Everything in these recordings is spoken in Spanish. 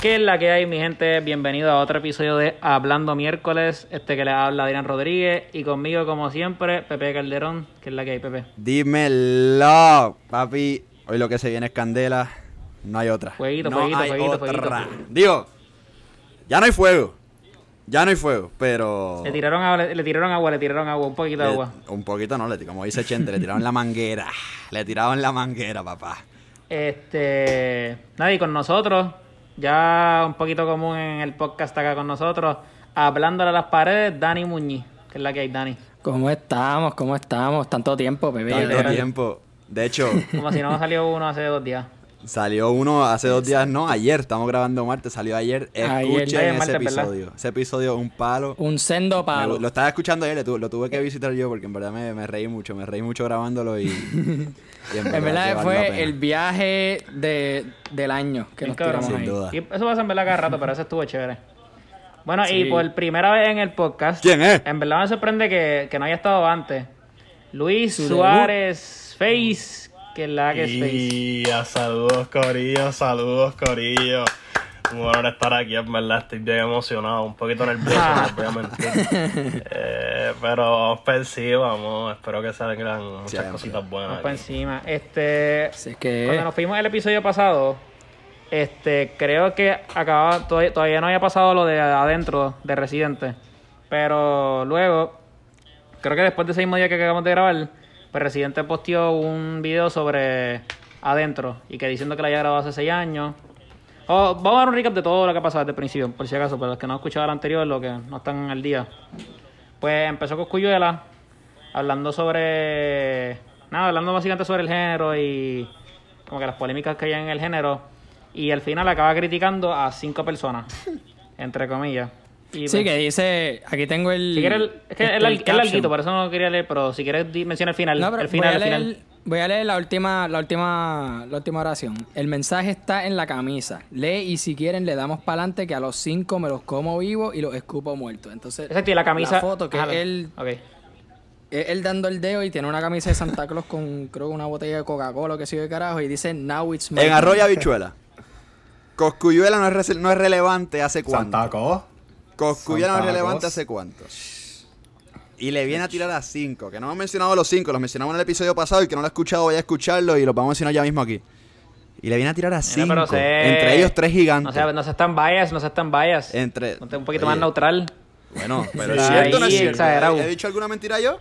¿Qué es la que hay, mi gente? Bienvenido a otro episodio de Hablando Miércoles. Este que le habla Adrián Rodríguez y conmigo, como siempre, Pepe Calderón. ¿Qué es la que hay, Pepe? Dímelo, papi. Hoy lo que se viene es candela. No hay otra. Fueguito, no fueguito, hay fueguito, otra. fueguito. Digo, ya no hay fuego. Ya no hay fuego, pero. Le tiraron agua, le, le tiraron agua, le tiraron agua, un poquito de agua. un poquito no, le, como dice Chente, le tiraron la manguera. Le tiraron la manguera, papá. Este. Nadie con nosotros. Ya un poquito común en el podcast acá con nosotros. Hablándole a las paredes, Dani Muñiz. ¿Qué es la que hay, Dani? ¿Cómo estamos? ¿Cómo estamos? Tanto tiempo, bebé. Tanto tiempo. De hecho, Como si no salió uno hace dos días. Salió uno hace dos días, no, ayer. Estamos grabando martes, salió ayer. Escuchen Ayer, ese martes, ¿verdad? episodio. Ese episodio, un palo. Un sendo palo. lo estaba escuchando ayer, lo tuve que visitar yo porque en verdad me, me reí mucho, me reí mucho grabándolo y, y En verdad la fue el viaje de, del año que Bien nos cabrón. Sin ahí. duda. Y eso pasa en verdad cada rato, pero eso estuvo chévere. Bueno, Sí. y por primera vez en el podcast. ¿Quién es? En verdad me sorprende que, que no haya estado antes. Luis Su Suárez Face. Que la que. Y a saludos Corillo, saludos Corillo. Un honor estar aquí, en verdad estoy bien emocionado, un poquito nervioso, no les voy a mentir. Eh, pero vamos por sí, vamos, espero que salgan muchas Siempre. cositas buenas. Vamos aquí. encima. Este. Así es que. Cuando nos fuimos el episodio pasado, este, creo que acababa, todavía, todavía no había pasado lo de adentro de Residente. Pero luego, creo que después de ese mismo día que acabamos de grabar, pues Residente posteó un video sobre adentro y que diciendo que la había grabado hace seis años. Oh, vamos a dar un recap de todo lo que ha pasado desde el principio, por si acaso, para los que no han escuchado el anterior, lo que no están al día. Pues empezó con Cuyuela, hablando sobre. Nada, hablando básicamente sobre el género y como que las polémicas que hay en el género. Y al final acaba criticando a cinco personas, entre comillas. Y, Sí, pues, que dice. Aquí tengo el. Si quieres, es que este, el es caption. larguito, por eso no lo quería leer, pero si quieres menciona el final. No, pero el final, voy, a el final. leer, voy a leer la última, la última, la última oración. El mensaje está en la camisa. Lee y si quieren le damos para adelante que a los cinco me los como vivos y los escupo muertos. Entonces, Exacto, y la camisa. La foto que Ajá, él, él dando el dedo y tiene una camisa de Santa Claus con creo que una botella de Coca-Cola que sigue de carajo y dice Now it's my En turn". Arroyo Habichuela. Coscuyuela no es, no es relevante hace cuánto. Santa Claus. Coscuyuela no es relevante hace cuánto. Y le viene a tirar a cinco, que no hemos mencionado los cinco, los mencionamos en el episodio pasado y que no lo ha escuchado vaya a escucharlo y los vamos a mencionar ya mismo aquí. Y le viene a tirar a cinco. pero sé- Entre ellos tres No gigantes. se, no se están bias, no se están bias. Entre. Ponte un poquito Oye, más neutral. Bueno, pero Sí, es cierto, no es ahí, cierto. exagerado. ¿He dicho alguna mentira yo?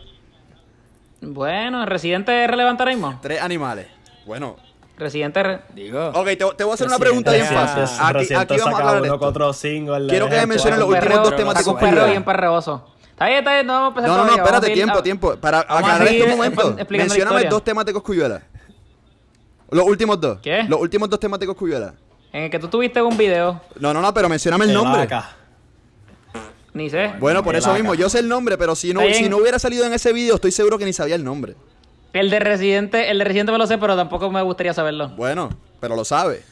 Bueno, Residente es relevante ahora mismo. Tres animales. Bueno. Residente. re- Digo. Ok, te, te voy a hacer una pregunta bien fácil. Aquí, vamos a hablar de esto. single, Quiero que me mencionen los últimos dos temas de bien perreoso. Está bien, está bien, no vamos a empezar No, no, no, espérate, tiempo, a- tiempo. Para aclarar un momento. historia. dos temas de Coscuyuela. Los últimos dos. ¿Qué? Los últimos dos temas de Coscuyuela. En el que tú tuviste un video, No, no, no, pero mencióname el nombre. Ni sé. Bueno, por eso mismo, yo sé el nombre, pero si no, si no hubiera salido en ese video, estoy seguro que ni sabía el nombre. El de Residente, el de Residente me lo sé, pero tampoco me gustaría saberlo. Bueno, pero lo sabe.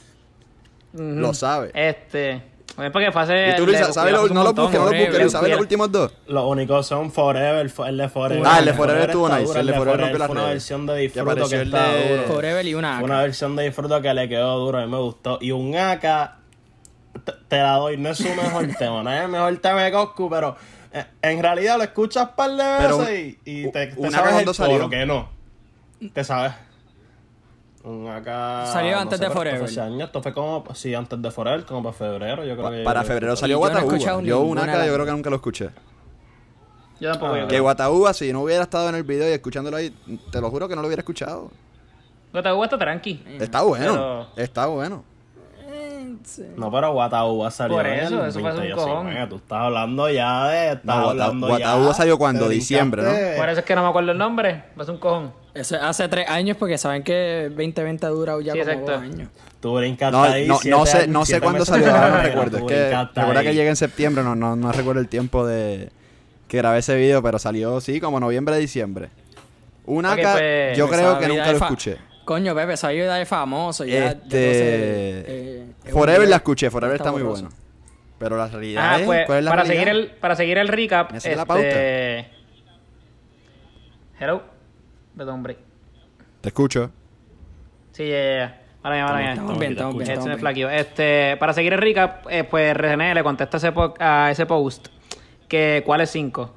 Lo sabe. Este. Es porque fue hace. Y tú, Luis, ¿sabes lo- no lo busques, no lo busques, Luis, ¿sabes los últimos dos? Los únicos son Forever, el de Forever. Ah, el de Forever estuvo nice, el de Forever rompió las fue una versión de disfruto que está de- duro. Forever y una AK. una versión de disfruto que le quedó duro, a mí me gustó. Y un AK, te, te la doy, no es su mejor tema, no es el mejor tema de Coscu, pero eh, en realidad lo escuchas un par de Pero veces un- y, y te, sabes el salió. coro, que no. Te sabes. Un AK... Salió antes de pero esto fue Forever. hace años, Esto fue como, sí, antes de Forever, como para febrero, yo creo Pa- que... Para yo- febrero salió no Guataúba. Yo ninguna una de yo creo que nunca lo escuché. Yo tampoco. Ah, Que. Guataúba, si no hubiera estado en el video y escuchándolo ahí, te lo juro que no lo hubiera escuchado. Guataúba está tranqui. Está bueno, Pero- está bueno. No, pero Guataúba salió Por en eso, el eso fue un 2019. cojón. Tú estás hablando ya de... Estás No, hablando Guataúba salió cuando, diciembre, ¿no? Por eso es que no me acuerdo el nombre. Es un cojón. Eso es hace tres años porque saben que 2020 ha durado ya Sí, como exacto. dos años. Tú brincaste No, ahí no, siete no sé, no sé cuándo salió, ahora no recuerdo. Es que recuerda que llega en septiembre, no, no, no recuerdo el tiempo de que grabé ese video, pero salió, sí, como noviembre, diciembre. Una Ok, acá, pues, yo creo que nunca lo fa- escuché. Coño, Pepe, esa vida de famoso. Ya, Este, entonces, eh, un Forever video la escuché, Forever está muy bueno. Pero la realidad Ah, es, pues, ¿cuál es la para realidad? seguir, el, para seguir el recap. ¿Me haces la este... Hello. Perdón, hombre. Te escucho. Sí, ya, ya, ya. Este. Este, para seguir el recap, eh, pues René le contesta a ese, po- a ese post que cuál es 5.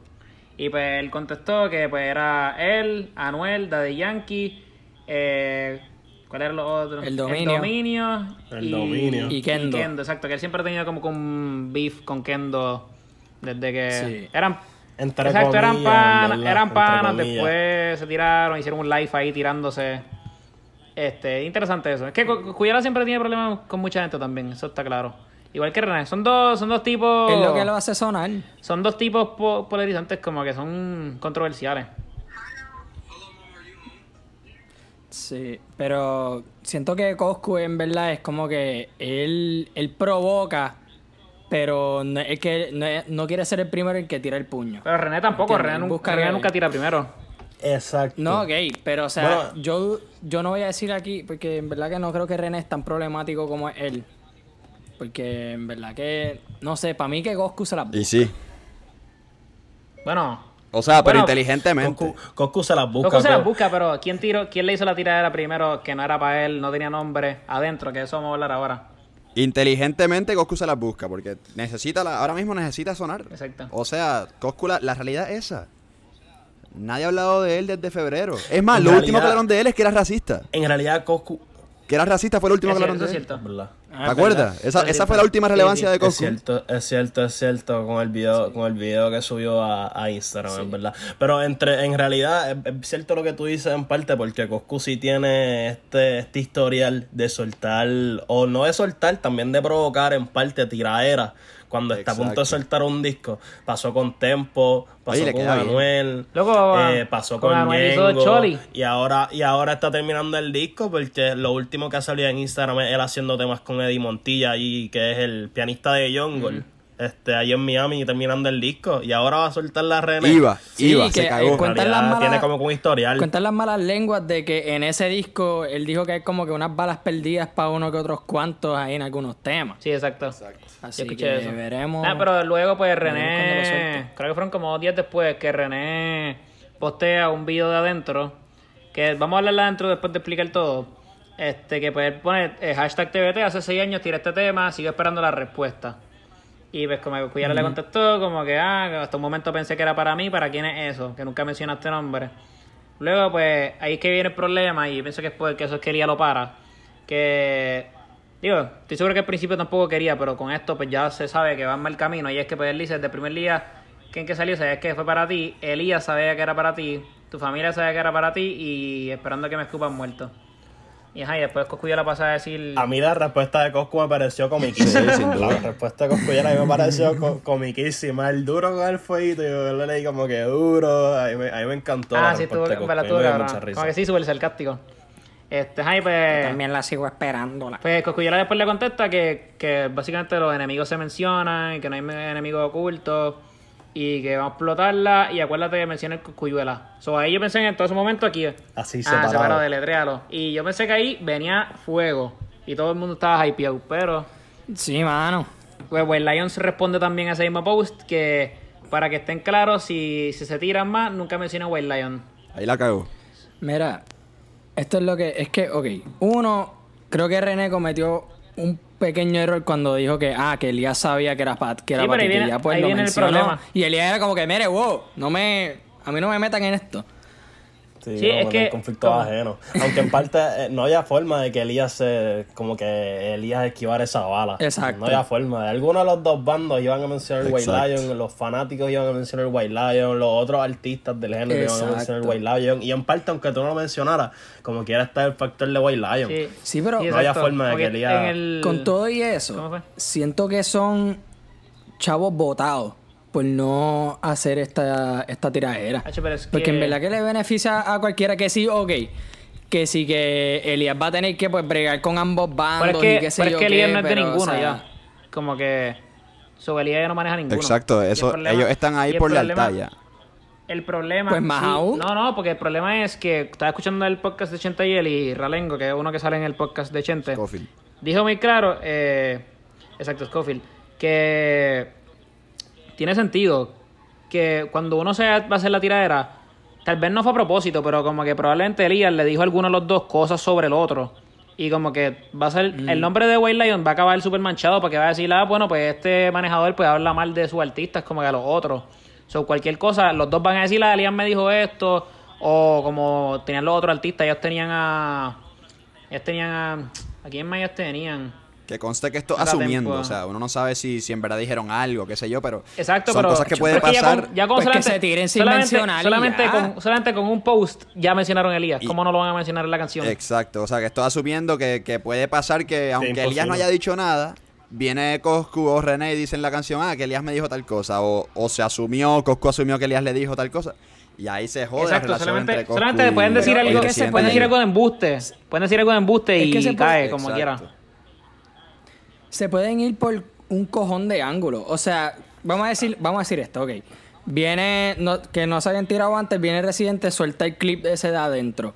Y pues él contestó que pues era él, Anuel, Daddy Yankee, eh, ¿cuál era lo otro? El Dominio. El dominio. El y, Dominio. Y Kendo. exacto, que él siempre ha tenido como que un beef con Kendo desde que Sí. eran Entre Exacto, eran ¿verdad? eran panas, después se tiraron, hicieron un live ahí tirándose. Este, interesante eso. Es que Cu- Cuyala siempre tiene problemas con mucha gente también, eso está claro. Igual que René, son dos, son dos tipos. Es lo que lo hace sonar. Son dos tipos po- polarizantes como que son controversiales. Sí, pero siento que Coscu en verdad es como que él, él provoca, pero no, es que no, no quiere ser el primero el que tira el puño. Pero René tampoco, René, nun- busca René nunca tira primero. Exacto. No, ok, pero o sea, Bueno. yo, yo no voy a decir aquí, porque en verdad que no creo que René es tan problemático como es él. Porque en verdad que, no sé, para mí que Coscu se la... Y sí. Bueno, O sea, pero Bueno, inteligentemente. Coscu, Coscu se las busca. Coscu se las busca, pero ¿quién, tiró, ¿quién le hizo la tiradera primero que no era para él, no tenía nombre, adentro? Que eso vamos a hablar ahora. Inteligentemente Coscu se las busca porque necesita la, ahora mismo necesita sonar. Exacto. O sea, Coscu, la, la realidad es esa. Nadie ha hablado de él desde febrero. Es más, En lo último que hablaron de él es que era racista. En realidad, Coscu. Que era racista fue lo último Es que hablaron es de él. cierto. ¿verdad? Ah, ¿Te acuerdas? Esa, esa fue la última relevancia de Es Coscu. cierto, es cierto, es cierto con el video, con el video que subió a, a Instagram, es verdad. Pero entre, en realidad es, es cierto lo que tú dices en parte, porque Coscu sí tiene este, este historial de soltar, o no de soltar, también de provocar en parte tiraera. Cuando está a punto de Exacto. soltar un disco, pasó con Tempo, pasó Oye, con queda bien. Anuel, Luego, eh, pasó con con, Ñengo, Choli. y ahora, y ahora está terminando el disco porque lo último que ha salido en Instagram es él haciendo temas con Eddie Montilla y que es el pianista de Jungle. Este, ahí en Miami terminando el disco. Y ahora va a soltar la René. Iba, Sí, iba, que, se cagó. Realidad las malas- tiene como que un historial. Cuentan las malas lenguas de que en ese disco él dijo que hay como que unas balas perdidas para uno que otros cuantos ahí en algunos temas. Sí, exacto. Así que eso. veremos. Ah, pero luego pues René, creo que fueron como dos días después que René postea un video de adentro, que vamos a hablar de adentro después de explicar todo, este que pues él pone eh, hashtag TBT, hace seis años tiré este tema, sigo esperando la respuesta. Y pues como que Cuyara le contestó, como que, ah, hasta un momento pensé que era para mí, ¿para quién es eso? Que nunca mencionaste nombre. Luego, pues, ahí es que viene el problema y pienso que es porque eso es que Elías lo para. Que, digo, estoy seguro que al principio tampoco quería, pero con esto pues ya se sabe que va en mal camino. Y es que pues él dice, desde el primer día que en que salió, sabías que fue para ti, Elías sabía que era para ti, tu familia sabía que era para ti y esperando que me escupan muerto. Y ajá, y después Coscu ya la pasa a decir... A mí la respuesta de Coscu me pareció comiquísima. Sí. La respuesta de Coscu ya a mí me pareció co- comiquísima. El duro con el fueguito, yo le leí como que duro. A mí me, a mí me encantó. ah, la sí, estuvo, la risa. Como que sí, súper sarcástico. Este, ajá, y pues... También la sigo esperándola. Pues Coscuyuela después le contesta que, que básicamente los enemigos se mencionan, y que no hay enemigos ocultos y que vamos a explotarla. Y acuérdate que menciona el Coscuyuela. So, ahí yo pensé en todo ese momento aquí. Así ah, separado. separado, deletréalo. Y yo pensé que ahí venía fuego y todo el mundo estaba hypeado. Pero Sí, mano. pues, pues Lions responde también a ese mismo post que para que estén claros, si, si se tiran más, nunca menciona White Lion. Ahí la cagó. Mira, esto es lo que. Es que, ok. Uno, creo que René cometió un pequeño error cuando dijo que, ah, que Elías sabía que era Pat, que era Sí, Pat y que viene- ya pues lo mencionó. Y Elías era como que, mire, wow, no me. A mí no me metan en esto. Sí, Sí, no, es que- el conflicto ajeno. Aunque en parte eh, no había forma de que Elías se, como que Elías esquivara esa bala. Exacto. No había forma. Algunos de los dos bandos iban a mencionar el White. Lion, los fanáticos iban a mencionar el White Lion, los otros artistas del género iban a mencionar el White Lion. Y en parte, aunque tú no lo mencionaras, como quiera estar el factor de White Lion. Sí, Sí, pero- No había forma de que Elías- el- Con todo y ¿Cómo eso, siento que son chavos votados por no hacer esta, esta tiradera. Es Porque que- en verdad que le beneficia a cualquiera que sí, ok. Que sí que Elías va a tener que pues bregar con ambos bandos Pero es que, y qué sé pero yo es que qué, Elías no es de ninguno o sea, ya. Como que su Elías ya no maneja ninguno. Exacto, el eso, problema- ellos están ahí el por lealtad ya. El problema. Pues más sí, aún. No, no, porque el problema es que estaba escuchando el podcast de Chente y él y Ralengo, que es uno que sale en el podcast de Chente. Scofield. Dijo muy claro, eh, exacto, Scofield, que tiene sentido que cuando uno se va a hacer la tiradera, tal vez no fue a propósito, pero como que probablemente Elías le dijo a alguno de los dos cosas sobre el otro. Y como que va a ser, el nombre de White Lion va a acabar súper manchado porque va a decir, ah, bueno, pues este manejador pues habla mal de sus artistas como que a los otros. So, cualquier cosa, los dos van a decir, ah, Elian me dijo esto, o como tenían los otros artistas, ellos tenían a... Ellos tenían a... ¿A quién más ellos tenían? Que conste que esto asumiendo, tempo. o sea, uno no sabe si, si en verdad dijeron algo, qué sé yo, pero Exacto, son pero cosas que pueden ya pasar. con, ya con Pues que solamente, se tiren sin solamente, mencionar solamente con, solamente con un post ya mencionaron a Elías. Y- ¿Cómo no lo van a mencionar en la canción? Exacto, o sea, que esto asumiendo que, que puede pasar que aunque Elías no haya dicho nada, viene Coscu o René y dicen en la canción, ah, que Elías me dijo tal cosa, o, o se asumió, Coscu asumió que Elías le dijo tal cosa, y ahí se jode la Exacto, relación solamente, entre Coscu solamente y- pueden decir algo, es que se pueden puede- decir algo de embuste, pueden decir algo de embuste Es y que se puede- cae como Exacto. quiera. Se pueden ir por un cojón de ángulos. O sea, vamos a decir, vamos a decir esto, ok. Viene, no- que no se habían tirado antes, viene Residente, suelta el clip de ese de adentro.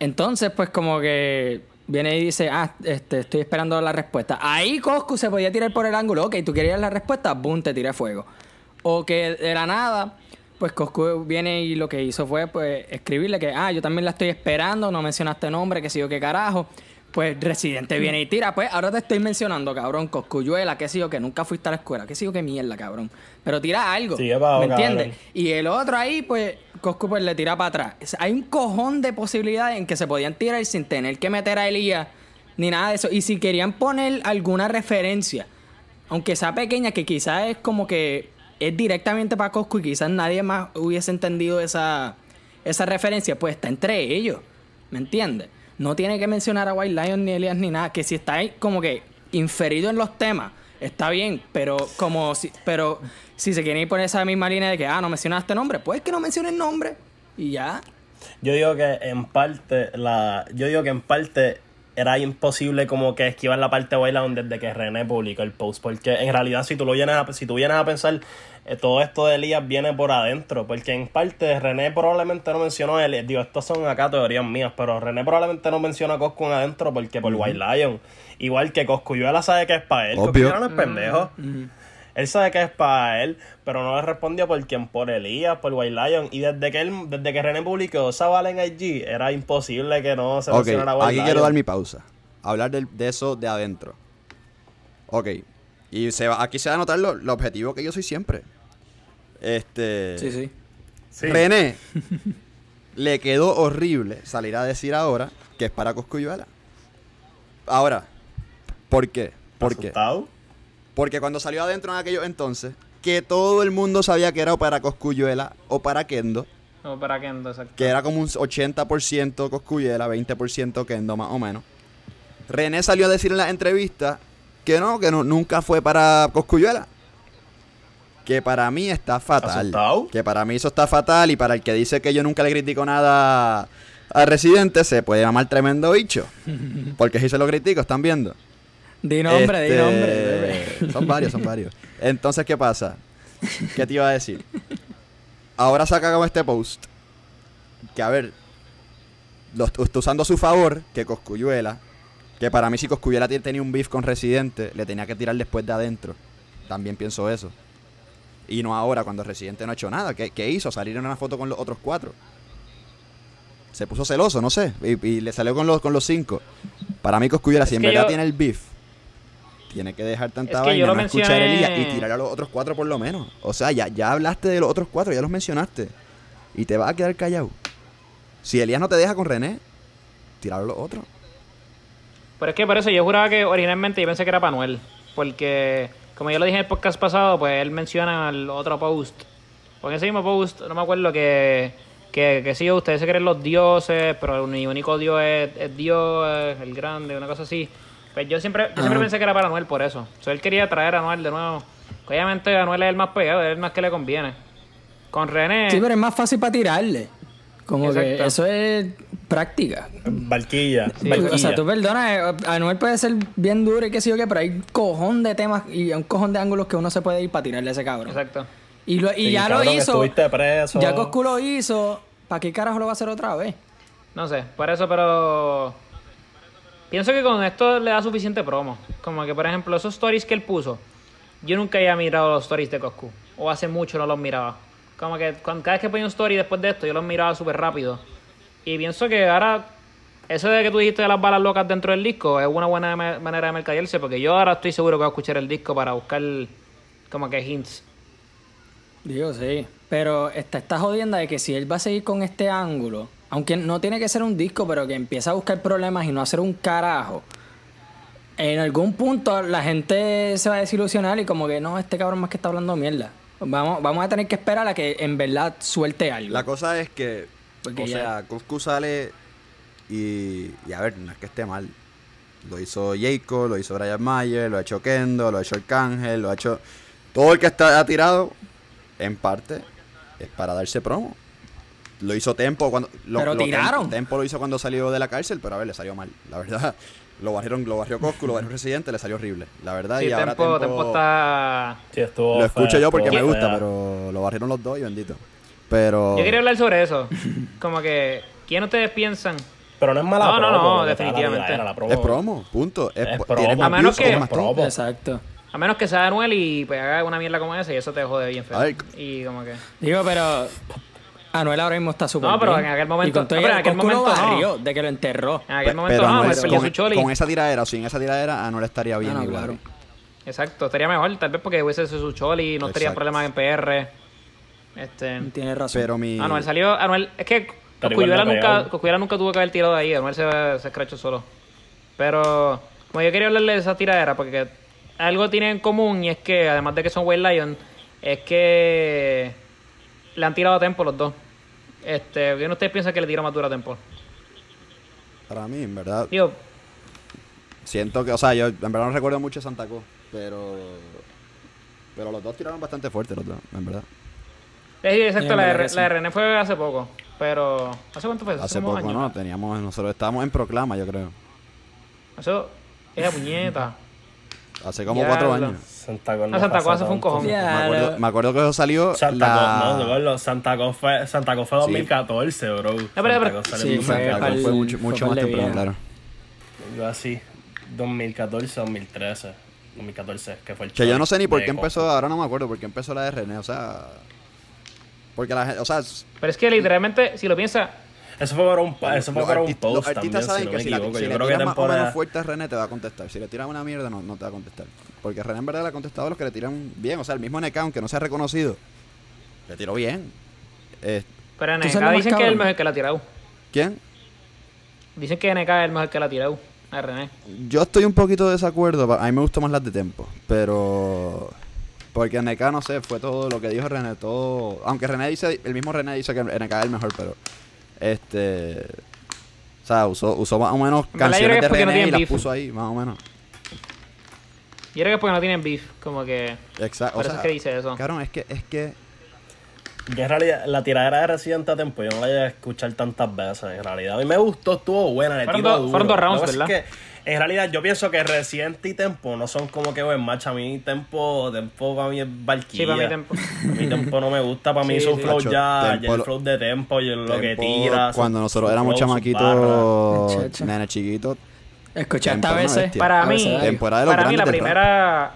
Entonces, pues como que viene y dice, ah, este, estoy esperando la respuesta. Ahí Coscu se podía tirar por el ángulo, ok, tú querías la respuesta, boom, te tiré fuego. O que de la nada, pues Coscu viene y lo que hizo fue pues escribirle que, ah, yo también la estoy esperando, no mencionaste nombre, que sé yo qué carajo. Pues Residente viene y tira, pues ahora te estoy mencionando, cabrón, Coscuyuela, qué sé yo, que nunca fuiste a la escuela, qué sé yo, qué mierda, cabrón. Pero tira algo, Sigue pa' ¿me abajo, entiendes? cabrón. Y el otro ahí, pues, Coscu pues le tira para atrás. Hay un cojón de posibilidades en que se podían tirar sin tener que meter a Elías ni nada de eso. Y si querían poner alguna referencia, aunque sea pequeña, que quizás es como que es directamente para Coscu y quizás nadie más hubiese entendido esa, esa referencia, pues está entre ellos. ¿Me entiendes? No tiene que mencionar a White Lion ni Elías ni nada. Que si está ahí como que inferido en los temas, está bien, pero como si, pero si se quieren ir por esa misma línea de que, ah, no mencionaste nombre, pues que no menciones nombre. Y ya. Yo digo que en parte, la, yo digo que en parte era imposible como que esquivar la parte de Wayland desde que René publicó el post. Porque en realidad si tú lo vienes a, si tú vienes a pensar, eh, todo esto de Elías viene por adentro. Porque en parte René probablemente no mencionó a Elías. Digo, estos son acá teorías mías, pero René probablemente no menciona a Coscu en adentro porque por White Lion. Igual que Coscuyuela sabe que es para él. Obvio. Coscuyuela no es pendejo. Él sabe que es para él, pero no le respondió por quién, por Elías, por White Lion. Y desde que él, desde que René publicó esa bala en IG, era imposible que no se Ok, mencionara a White aquí Lion. quiero dar mi pausa. Hablar de, eso de adentro. Ok. Y se va, aquí se va a notar lo, lo objetivo que yo soy siempre. Este. Sí, sí. Sí. René le quedó horrible salir a decir ahora que es para Coscuyuela. Ahora, ¿por qué? ¿Por qué? ¿Asustado? Porque cuando salió adentro en aquellos entonces, que todo el mundo sabía que era o para Coscuyuela o para Kendo, No, para Kendo, exacto. que era como un 80% Coscuyuela, 20% Kendo más o menos. René salió a decir en la entrevista que no, que no, nunca fue para Coscuyuela. Que para mí está fatal. ¿Asustado? Que para mí eso está fatal y para el que dice que yo nunca le critico nada a Residente se puede llamar tremendo bicho. Porque si se lo critico, están viendo. Di nombre, di Este, nombre. Son varios, son varios. Entonces, ¿qué pasa? ¿Qué te iba a decir? Ahora saca como este post. Que a ver, lo está usando a su favor que Coscuyuela. Que para mí, si Coscuyuela tiene- tenía un beef con Residente, le tenía que tirar después de adentro. También pienso eso. Y no ahora, cuando Residente no ha hecho nada. ¿Qué, qué hizo? Salir en una foto con los otros cuatro. Se puso celoso, no sé. Y, y le salió con los, con los cinco. Para mí, Coscuyuela, si en verdad yo- tiene el beef, tiene que dejar tanta Es que vaina, no escuchar a mencioné- Elías y tirar a los otros cuatro por lo menos. O sea, ya, ya hablaste de los otros cuatro, ya los mencionaste. Y te vas a quedar callado. Si Elías no te deja con René, tirar a los otros. Pero es que por eso yo juraba que originalmente yo pensé que era para Noel. Porque, como yo lo dije en el podcast pasado, pues él menciona el otro post. Porque ese mismo post, no me acuerdo que, que, que sí, ustedes se creen los dioses, pero mi único dios es, es Dios, el grande, una cosa así. Pues yo siempre, yo siempre pensé que era para Noel por eso. O sea, él quería traer a Noel de nuevo. Obviamente a Noel es el más pegado, es el más que le conviene. Con René. Sí, pero es más fácil para tirarle. Como que eso es práctica. Barquilla. Sí. barquilla. O sea, tú perdonas, eh, Anuel puede ser bien duro y qué sé yo qué, pero hay un cojón de temas y un cojón de ángulos que uno se puede ir para tirarle a ese cabrón. Exacto. Y, lo- y Sí, ya cabrón, lo hizo. Preso. Ya Coscu lo hizo. ¿Para qué carajo lo va a hacer otra vez? No sé, por eso, pero. Pienso que con esto le da suficiente promo. Como que, por ejemplo, esos stories que él puso. Yo nunca había mirado los stories de Coscu. O hace mucho no los miraba. Como que cada vez que ponía un story después de esto, yo los miraba súper rápido. Y pienso que ahora eso de que tú dijiste las balas locas dentro del disco es una buena ma- manera de mercadearse porque yo ahora estoy seguro que voy a escuchar el disco para buscar como que hints. Digo, sí. Pero está esta jodienda de que si él va a seguir con este ángulo, aunque no tiene que ser un disco, pero que empieza a buscar problemas y no hacer un carajo, en algún punto la gente se va a desilusionar y como que no, este cabrón más que está hablando mierda. Vamos, vamos a tener que esperar a que en verdad suelte algo. La cosa es que, Porque o ya- sea, Coscu sale y, y a ver, no es que esté mal. Lo hizo Jacob, lo hizo Brian Mayer, lo ha hecho Kendo, lo ha hecho Arcángel, lo ha hecho... Todo el que está ha tirado, en parte, es para darse promo. Lo hizo Tempo cuando... Lo, Pero lo- tiraron. Tempo lo hizo cuando salió de la cárcel, pero a ver, le salió mal. La verdad, lo barrieron, lo barrió Coscu, lo barrió Residente, le salió horrible. La verdad, Sí, y ahora Tempo, Tempo está... Sí, estuvo Lo escucho fea, yo porque me gusta, fea. pero lo barrieron los dos y bendito. Pero... Yo quería hablar sobre eso. Como que, ¿quién ustedes piensan? Pero no es mala No, no, promo, no, está la definitivamente. tiradera, la promo. Es promo, punto. Es, Es promo. tienes más A menos que- más promo. Exacto. A menos que sea Anuel y pues haga una mierda como esa y eso te jode bien feo. A ver. Y como que... Digo, pero Anuel ahora mismo está súper No, pero bien. en aquel momento- Y con todo no, pero en el aquel momento no. de que lo enterró. En aquel momento pero no, Anuel, perdió su con, choli. con esa tiradera o sin esa tiradera, Anuel estaría bien Ah, claro. Exacto, estaría mejor, tal vez porque hubiese sido su choli, no estaría Exacto. problemas en PR. Este... Tienes razón. Pero mi... Anuel salió, Anuel, es que Coscuyuela nunca. Coscuyuela nunca tuvo que haber tirado de ahí, Anuel se, se escrachó solo. Pero, como yo quería hablarle de esa tiradera, porque algo tiene en común y es que, además de que son White Lion, es que le han tirado a Tempo los dos. Este, ¿quién de ustedes piensa que le tiró más duro a Tempo? Para mí, en verdad, Digo, siento que... O sea, yo en verdad no recuerdo mucho Santa Cruz, pero... Pero los dos tiraron bastante fuerte, los dos, en verdad. es exacto, Sí, la, de, sí. la de René fue hace poco, pero... ¿Hace cuánto fue? Hace como poco, años. ¿no? Teníamos... Nosotros estábamos en Proclama, yo creo. Eso, esa puñeta. Hace como Diablo. cuatro años. Santa Cruz Ah, Santa Cruz fue un cojón. Me acuerdo, me acuerdo que eso salió Santa la... Cruz, no, no, Santa Cruz fue, Santa Cruz fue 2014, bro. pero- Santa pero- salió Sí, fue Santa 2014. Cruz fue pa'l- mucho, fue mucho más temprano, claro. Yo así, 2014, 2013. 2014, que fue el Que yo no sé ni por qué empezó, ahora no me acuerdo por qué empezó la de René, o sea... Porque la gente, o sea... Pero es que literalmente, si lo piensas, Eso fue para un, pa- eso fue los, para un post los artistas también, saben si no que me si, la, equivoco. si Yo le creo que más o temporada... menos fuerte a René te va a contestar. Si le tiras una mierda no, no te va a contestar. Porque René en verdad le ha contestado a los que le tiran bien. O sea, el mismo NK, aunque no sea reconocido, le tiró bien. Eh, pero ¿Tú sabes NK dicen que es el cabrón? mejor que la ha tirado. ¿Quién? Dicen que NK es el mejor que la ha tirado. A René. Yo estoy un poquito de desacuerdo. A mí me gustan más las de Tempo. Pero... Porque NK, no sé, fue todo lo que dijo René. Todo... Aunque René dice... El mismo René dice que NK es el mejor, pero... Este... O sea, usó, usó más o menos canciones de no René y las beef. puso ahí, más o menos. Yo creo que es porque no tienen beef. Como que. Exacto. Por eso es que dice eso. Cabrón, es que... Es que Yo en realidad, la tiradera de Resident a Tempo, yo no la llegué a escuchar tantas veces, en realidad. A mí me gustó, estuvo buena, le Fueron tiro duro. fueron dos rounds, ¿verdad? es que, en realidad, yo pienso que Resident y Tempo no son como que buen match. A mí Tempo, Tempo para mí es Valkyria. Sí, para mí Tempo. A mí Tempo no me gusta, para mí Sí, su sí. flow ya, Tempo ya el lo- flow de Tempo, y lo que tira. su- Cuando nosotros su éramos flow, chamaquitos, nene chiquitos, Escuchaste Tempo a era una veces. Para a mí, veces, Temporada de los para mí la rap. primera.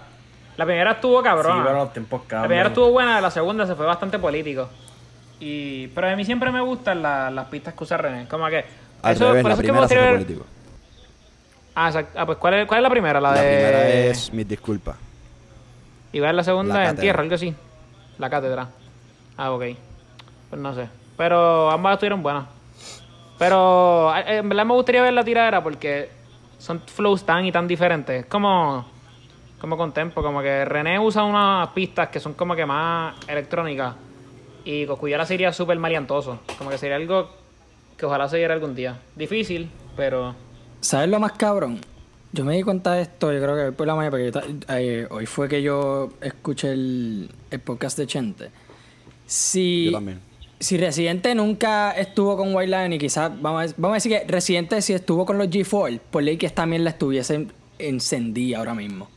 La primera estuvo Sí, cabrona. pero los tiempos La primera estuvo buena, la segunda se fue bastante político. Y, pero a mí siempre me gustan la- las pistas que usa René. Como que. al eso- revés, por la eso es que me primera se fue gustaría ver- político. Ah, exacto. Ah, pues ¿cuál es, ¿cuál es la primera? La, La de. primera es mis disculpas. Y va en la segunda La en tierra, algo así. La cátedra. Ah, ok. Pues no sé. Pero ambas estuvieron buenas. Pero eh, en verdad me gustaría ver la tiradera porque son flows tan y tan diferentes. Es como, como con Tempo. Como que René usa unas pistas que son como que más electrónicas. Y Coscuyala sería súper maleantoso. Como que sería algo que ojalá se diera algún día. Difícil, pero... ¿Sabes lo más cabrón? Yo me di cuenta de esto, yo creo que hoy por la mañana, porque eh, hoy fue que yo escuché el, el podcast de Chente. Si, Yo también. si Residente nunca estuvo con White y quizás, vamos a, vamos a decir que Residente si estuvo con los G4, por ley que esta mierda estuviese encendida ahora mismo.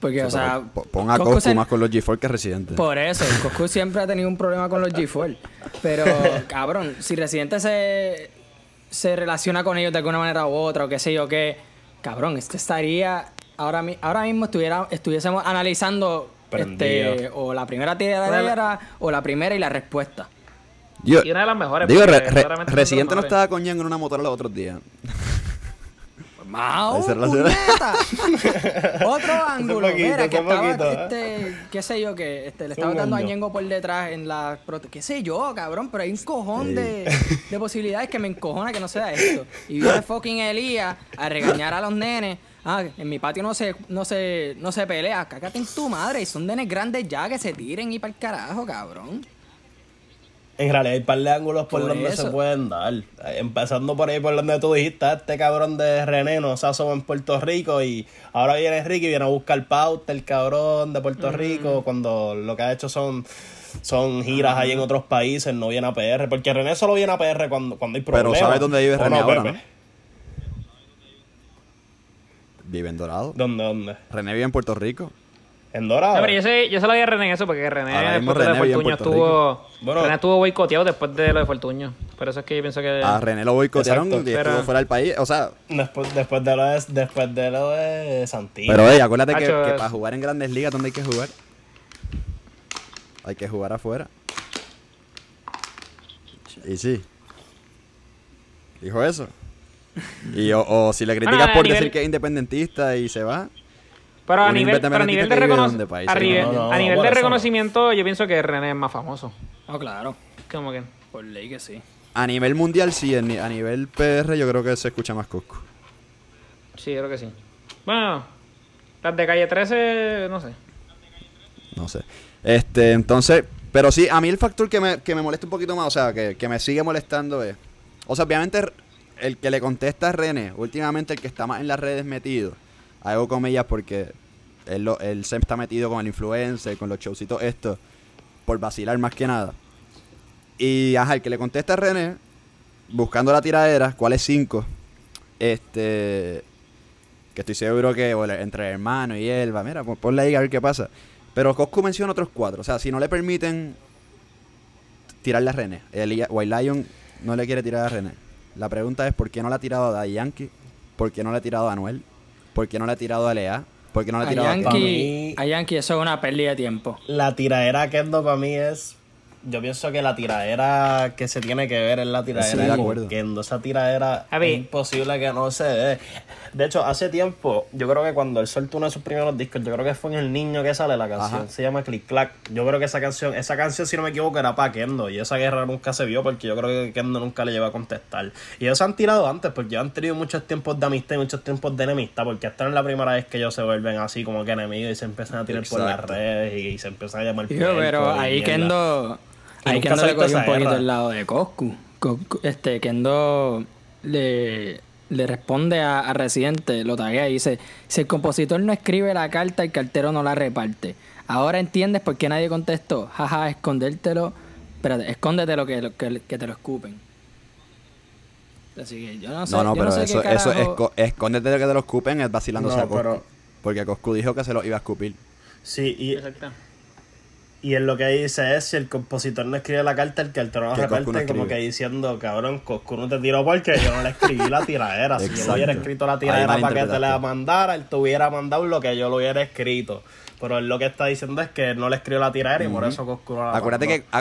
Porque, o sea... Po- Pon a Coscu más con los G4 que Residente. por eso, Coscu siempre ha tenido un problema con los G4. Pero, cabrón, si Residente se, se relaciona con ellos de alguna manera u otra, o qué sé yo qué, cabrón, este estaría. Ahora, mi- ahora mismo estuviera, estuviésemos analizando este, o la primera tiradera o la primera y la respuesta. Yo- y una de las mejores. Digo, Re- Re- Residente de no estaba con Ñengo en una motora los otros días. Puñeta. Otro ángulo. poquito, Mira, que estaba, poquito, ¿eh? este, qué sé yo, que este, le estaba Un dando a. Ñengo por detrás en la... Qué sé yo, cabrón, pero hay un cojón de, de posibilidades que me encojona que no sea esto. Y viene fucking Elías a regañar a los nenes. Ah, en mi patio no se, no se, no se pelea. Cágate en tu madre. Y son nenes grandes ya que se tiren y para el carajo, cabrón. En realidad hay un par de ángulos por, Por donde eso. se pueden dar. Empezando por ahí por donde tú dijiste, este cabrón de René no se asoma en Puerto Rico y ahora viene Ricky y viene a buscar pauta el cabrón de Puerto Rico cuando lo que ha hecho son son giras ahí en otros países, no viene a PR, porque René solo viene a PR cuando, cuando hay Pero problemas. ¿sabes dónde vive ¿O René ahora, no? Vive en Dorado. ¿Dónde, dónde? René vive en Puerto Rico. ¿En Dorado? No, pero yo, sé, yo se lo di a René en eso porque René Ahora después de Fortuño estuvo, Bueno. René estuvo boicoteado después de lo de Fortuño. Por eso es que yo pienso que... A René lo boicotearon Exacto, y estuvo pero- fuera del país. O sea, Después, después, de lo de, después de lo de Santino. pero hey, acuérdate que, Hacho, que es- para jugar en grandes ligas, ¿dónde hay que jugar? Hay que jugar afuera. Y sí. Dijo eso. Y o, o si le criticas por nivel- decir que es independentista y se va. Pero a nivel, pero a nivel de, recono- país, a, nivel- no, no, a nivel por de reconocimiento yo pienso que René es más famoso. No, claro. Como que... Por ley que sí. A nivel mundial sí, a nivel PR yo creo que se escucha más Cosco. Sí, yo creo que sí. Bueno, las de Calle 13, no sé. No sé. Este, entonces, pero sí, a mí el factor que me, que me molesta un poquito más, o sea, que, que me sigue molestando es. O sea, obviamente el que le contesta a René, últimamente el que está más en las redes metido, hago comillas porque él, lo- él está metido con el influencer, con los showcitos estos, por vacilar más que nada. Y ajá, el que le contesta a René, buscando la tiradera, ¿cuál es 5? Este. Que estoy seguro que entre hermano y él, va, mira, pon- ponle ahí a ver qué pasa. Pero Coscu menciona otros cuatro. O sea, si no le permiten tirarle a René, el White Lion no le quiere tirar a René. La pregunta es: ¿por qué no le ha tirado a Yankee? ¿Por qué no le ha tirado a Anuel? ¿Por qué no le ha tirado a Lea? ¿Por qué no le ha tirado a Yankee, mí- a Yankee eso es una pérdida de tiempo. La tiradera Kendo para mí es. Yo pienso que la tiradera que se tiene que ver es la Sí, tiradera de con acuerdo. Kendo. Esa tiradera es imposible que no se dé. De hecho, hace tiempo, yo creo que cuando él soltó uno de sus primeros discos, yo creo que fue en El Niño que sale la canción. Ajá. Se llama Click Clack. Yo creo que esa canción, esa canción, si no me equivoco, era para Kendo. Y esa guerra nunca se vio porque yo creo que Kendo nunca le lleva a contestar. Y ellos se han tirado antes porque han tenido muchos tiempos de amistad y muchos tiempos de enemistad. Porque esta no es la primera vez que ellos se vuelven así como que enemigos y se empiezan a tirar por las redes y, se empiezan a llamar puerco pero ahí mierda. Kendo. Y Ahí nunca Kendo se le ha visto cogió un poquito guerra. el lado de Coscu. Co- co- Este, Kendo le, le responde a, a Residente, lo taguea y dice: Si el compositor no escribe la carta, el cartero no la reparte. Ahora entiendes por qué nadie contestó. Jaja, escondértelo. Espérate, escóndetelo que, lo- que, que te lo escupen. Así que yo no sé. No, no, pero sé eso, eso esco- escóndete de que te lo escupen es vacilándose No, a Coscu. pero- Porque Coscu dijo que se lo iba a escupir. Sí, y, Exacto. Y él lo que dice es: si el compositor no escribe la carta, el no Que Coscu reparte. no como que diciendo, cabrón, Coscu no te tiró porque yo no le escribí la tiradera. si yo le hubiera escrito la tiradera para que te la mandara, él te hubiera mandado lo que yo lo hubiera escrito. Pero él lo que está diciendo es que no le escribió la tiradera y por eso Coscu no la Acuérdate mandó. que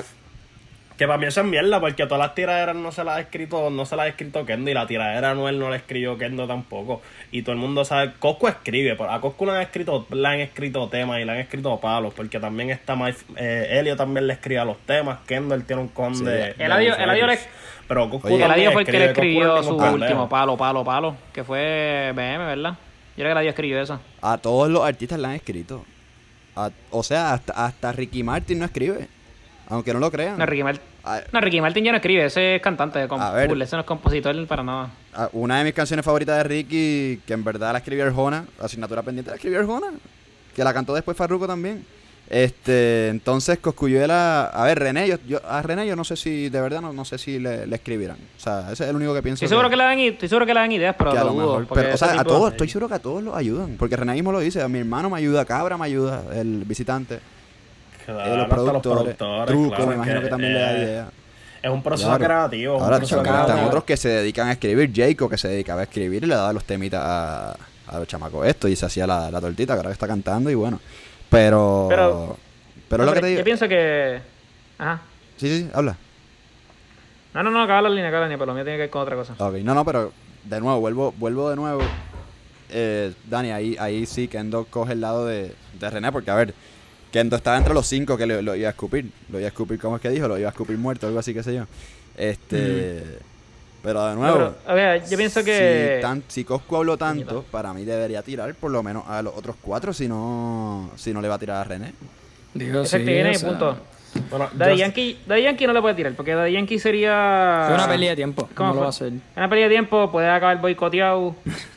Que para mí eso es mierda, porque todas las tiraderas no se las ha escrito, no se las ha escrito Kendo, y la tiradera Anuel no la escribió Kendo tampoco. Y todo el mundo sabe, Coscu escribe, pero a Coscu le han escrito, le han escrito temas y le han escrito palos, porque también está Mike, eh, Helio también le escribe a los temas, Kendo él tiene un con Sí. de. Eladio le- usuarios. Pero Coscu Oye, El fue el que le escribió es su último palo, palo, palo. Que fue BM, ¿verdad? Yo creo que Eladio escribió eso. a todos los artistas le han escrito. A- o sea, hasta, hasta Ricky Martin no escribe. Aunque no lo crean. No, Ricky Martin. A- No, Ricky Martin ya no escribe, ese es cantante de ver. ese no es compositor para nada. a- una de mis canciones favoritas de Ricky, que en verdad la escribió Arjona, asignatura pendiente la escribió Arjona, que la cantó después Farruko también. Este, entonces Coscuyuela, a ver, René, yo, yo- a René yo no sé si, de verdad no, no sé si le, le escribirán. O sea, ese es el único que pienso. Estoy seguro que le dan, estoy seguro que le dan ideas, pero a lo mejor. Pero, o sea, a todos, estoy seguro que a todos los ayudan. Porque René mismo lo dice, a mi hermano me ayuda, Cabra me ayuda, el visitante, Claro, eh, los hasta productores, Truco, claro, me imagino que, también le da eh, ideas. Es un proceso Claro. creativo. es un Ahora proceso están creativo. otros que se dedican a escribir. Jacob que se dedicaba a escribir y le daba los temitas a, a los chamacos esto y se hacía la, la tortita, que ahora que está cantando y bueno. Pero. Pero- Pero, No, lo que te Yo digo. pienso que. Ajá. Sí, sí, sí, habla. No, no, no, acaba la línea, acaba la línea, pero lo mío tiene que ver con otra cosa. Ok, no, no, pero de nuevo, vuelvo, vuelvo de nuevo. Eh, Dani, ahí, ahí sí Kendo coge el lado de, de René, porque a ver, Kendo estaba entre los cinco que lo, lo iba a escupir. Lo iba a escupir, ¿cómo es que dijo? Lo iba a escupir muerto, algo así, qué sé yo. Este. Pero de No, nuevo, pero, a ver, yo pienso que... si, tan, si Coscu habló tanto, para mí debería tirar por lo menos a los otros cuatro, si no, si no le va a tirar a René. Digo, Ese sí, viene o sea, punto. Bueno, Daddy Yankee, Daddy Yankee no le puede tirar, porque Daddy Yankee sería... Es una pelea de tiempo. ¿Cómo No lo va a hacer. Una pelea de tiempo, puede acabar boicoteado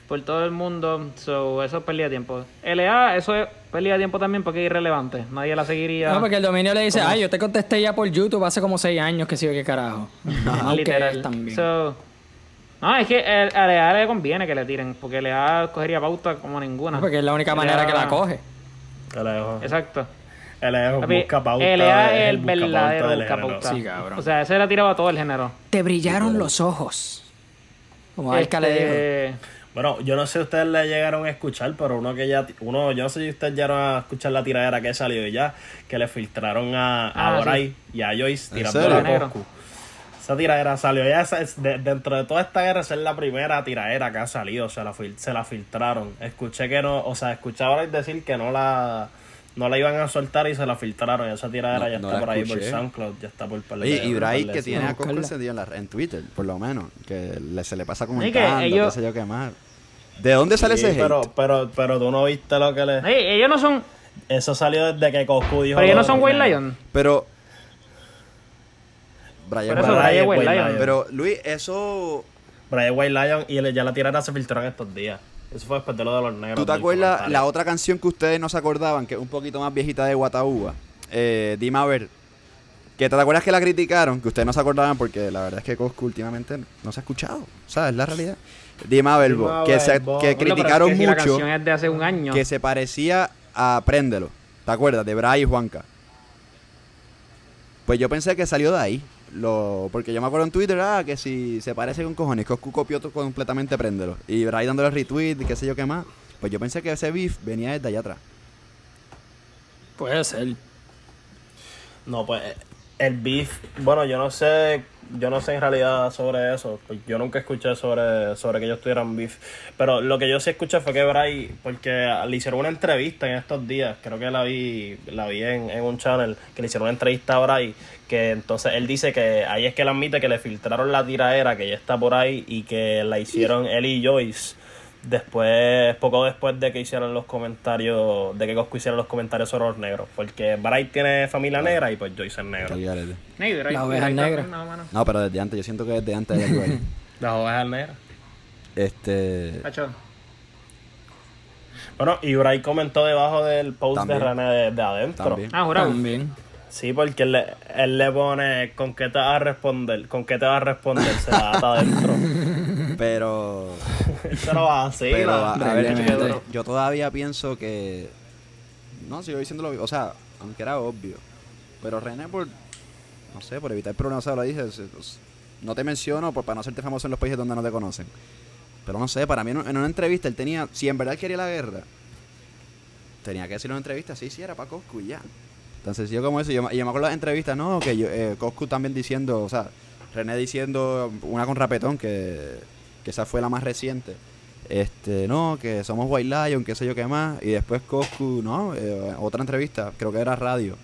por todo el mundo. So, eso es pelea de tiempo. LA, eso es pelea de tiempo también porque es irrelevante. Nadie la seguiría. No, porque el dominio le dice, ay, yo te contesté ya por YouTube hace como seis años que sí, qué carajo. Aunque literal. él también. So, no, es que a LA le conviene que le tiren, porque LA cogería pauta como ninguna. Porque es la única LA manera que la coge. LA Exacto. LA es un buscapauta LA de- es el verdadero buscapauta. Sí, cabrón. O sea, ese le ha tirado a todo el género. Te brillaron los ojos. Como Alca le dijo. Este, Bueno, yo no sé si ustedes le llegaron a escuchar, pero uno que ya, uno, yo no sé si ustedes llegaron a escuchar la tiradera que salió ya, que le filtraron a, a Ah, Bray y a Joyce ¿En tirando a. Coscu. Esa tiradera salió ya, esa es- de- dentro de toda esta guerra, esa es la primera tiradera que ha salido, se la, se la filtraron. Escuché que no, o sea, escuché a Bray decir que no la, no la iban a soltar y se la filtraron. Y esa tiradera No, ya no está por ahí por escuché. SoundCloud, ya está por par Oye, y Bray que tiene a. Coscu encendido en, la- en Twitter, por lo menos. Que le, se le pasa comentando, ellos- qué sé yo qué más. ¿De dónde sale Sí, ese hate? pero, pero, pero tú no viste lo que le... Ey, ellos no son. Eso salió desde que Coscu dijo... Pero ellos no son White Lion. Pero. Brian White- Brian Lion. Lion. Pero Luis, eso. Brian White Lion y ya la tirada se filtró en estos días. Eso fue después de lo de los negros. ¿Tú te acuerdas comentario. la otra canción que ustedes no se acordaban, que es un poquito más viejita de Guataúba? Eh, dime a ver. Que te acuerdas que la criticaron, que ustedes no se acordaban porque la verdad es que Coscu últimamente no se ha escuchado. O sea, es la realidad. Dime a ver, Dime a que, se, que criticaron es que si La mucho, canción es de hace un año. que se parecía a Préndelo. ¿Te acuerdas? De Bray y Juanca. Pues yo pensé que salió de ahí. Lo, porque yo me acuerdo en Twitter, ah, que si se parece con cojones, Coscu copió completamente Préndelo. Y Bray dándole retweet y qué sé yo qué más. Pues yo pensé que ese beef venía desde allá atrás. Puede ser. No, pues el beef. Bueno, yo no sé. Yo no sé en realidad sobre eso. pues yo nunca escuché sobre, sobre que ellos tuvieran beef. Pero lo que yo sí escuché fue que Bray. Porque le hicieron una entrevista en estos días. Creo que la vi, la vi en, en un channel. Que le hicieron una entrevista a Bray. Que entonces él dice que ahí es que él admite que le filtraron la tiraera que ya está por ahí. Y que la hicieron él y Joyce. Después, poco después de que hicieran los comentarios, de que Coscu hiciera los comentarios sobre los negros. Porque Bray tiene familia negra y pues Joyce es negro. Al garete. Negro, ahí- La oveja ahí- negra. no, pero desde antes, yo siento que desde antes ahí. Las ovejas negras. Este. Bueno, y Bray comentó debajo del post También. de René de, de adentro. También. Ah, jurado. También. Sí, porque él le, él le pone con qué te vas a responder, con qué te vas a responder, se la adentro. Pero. Eso no va así. Pero, a, a ver, yo, yo todavía pienso que. No, sigo diciéndolo. O sea, aunque era obvio. Pero René, por. No sé, por evitar problemas, lo dije. se- os- No te menciono por, para no hacerte famoso en los países donde no te conocen. Pero no sé, para mí en, en una entrevista él tenía. Si en verdad él quería la guerra, tenía que decir en una entrevista, sí, sí, era para Coscu y ya. Tan sencillo como eso. Y yo, me- y yo me acuerdo de las entrevistas, no, que yo, eh, Coscu también diciendo, o sea, René diciendo una con Rapetón, que, que esa fue la más reciente. Este, no, que somos White Lion, qué sé yo qué más. Y después Coscu, no, eh, otra entrevista, creo que era radio.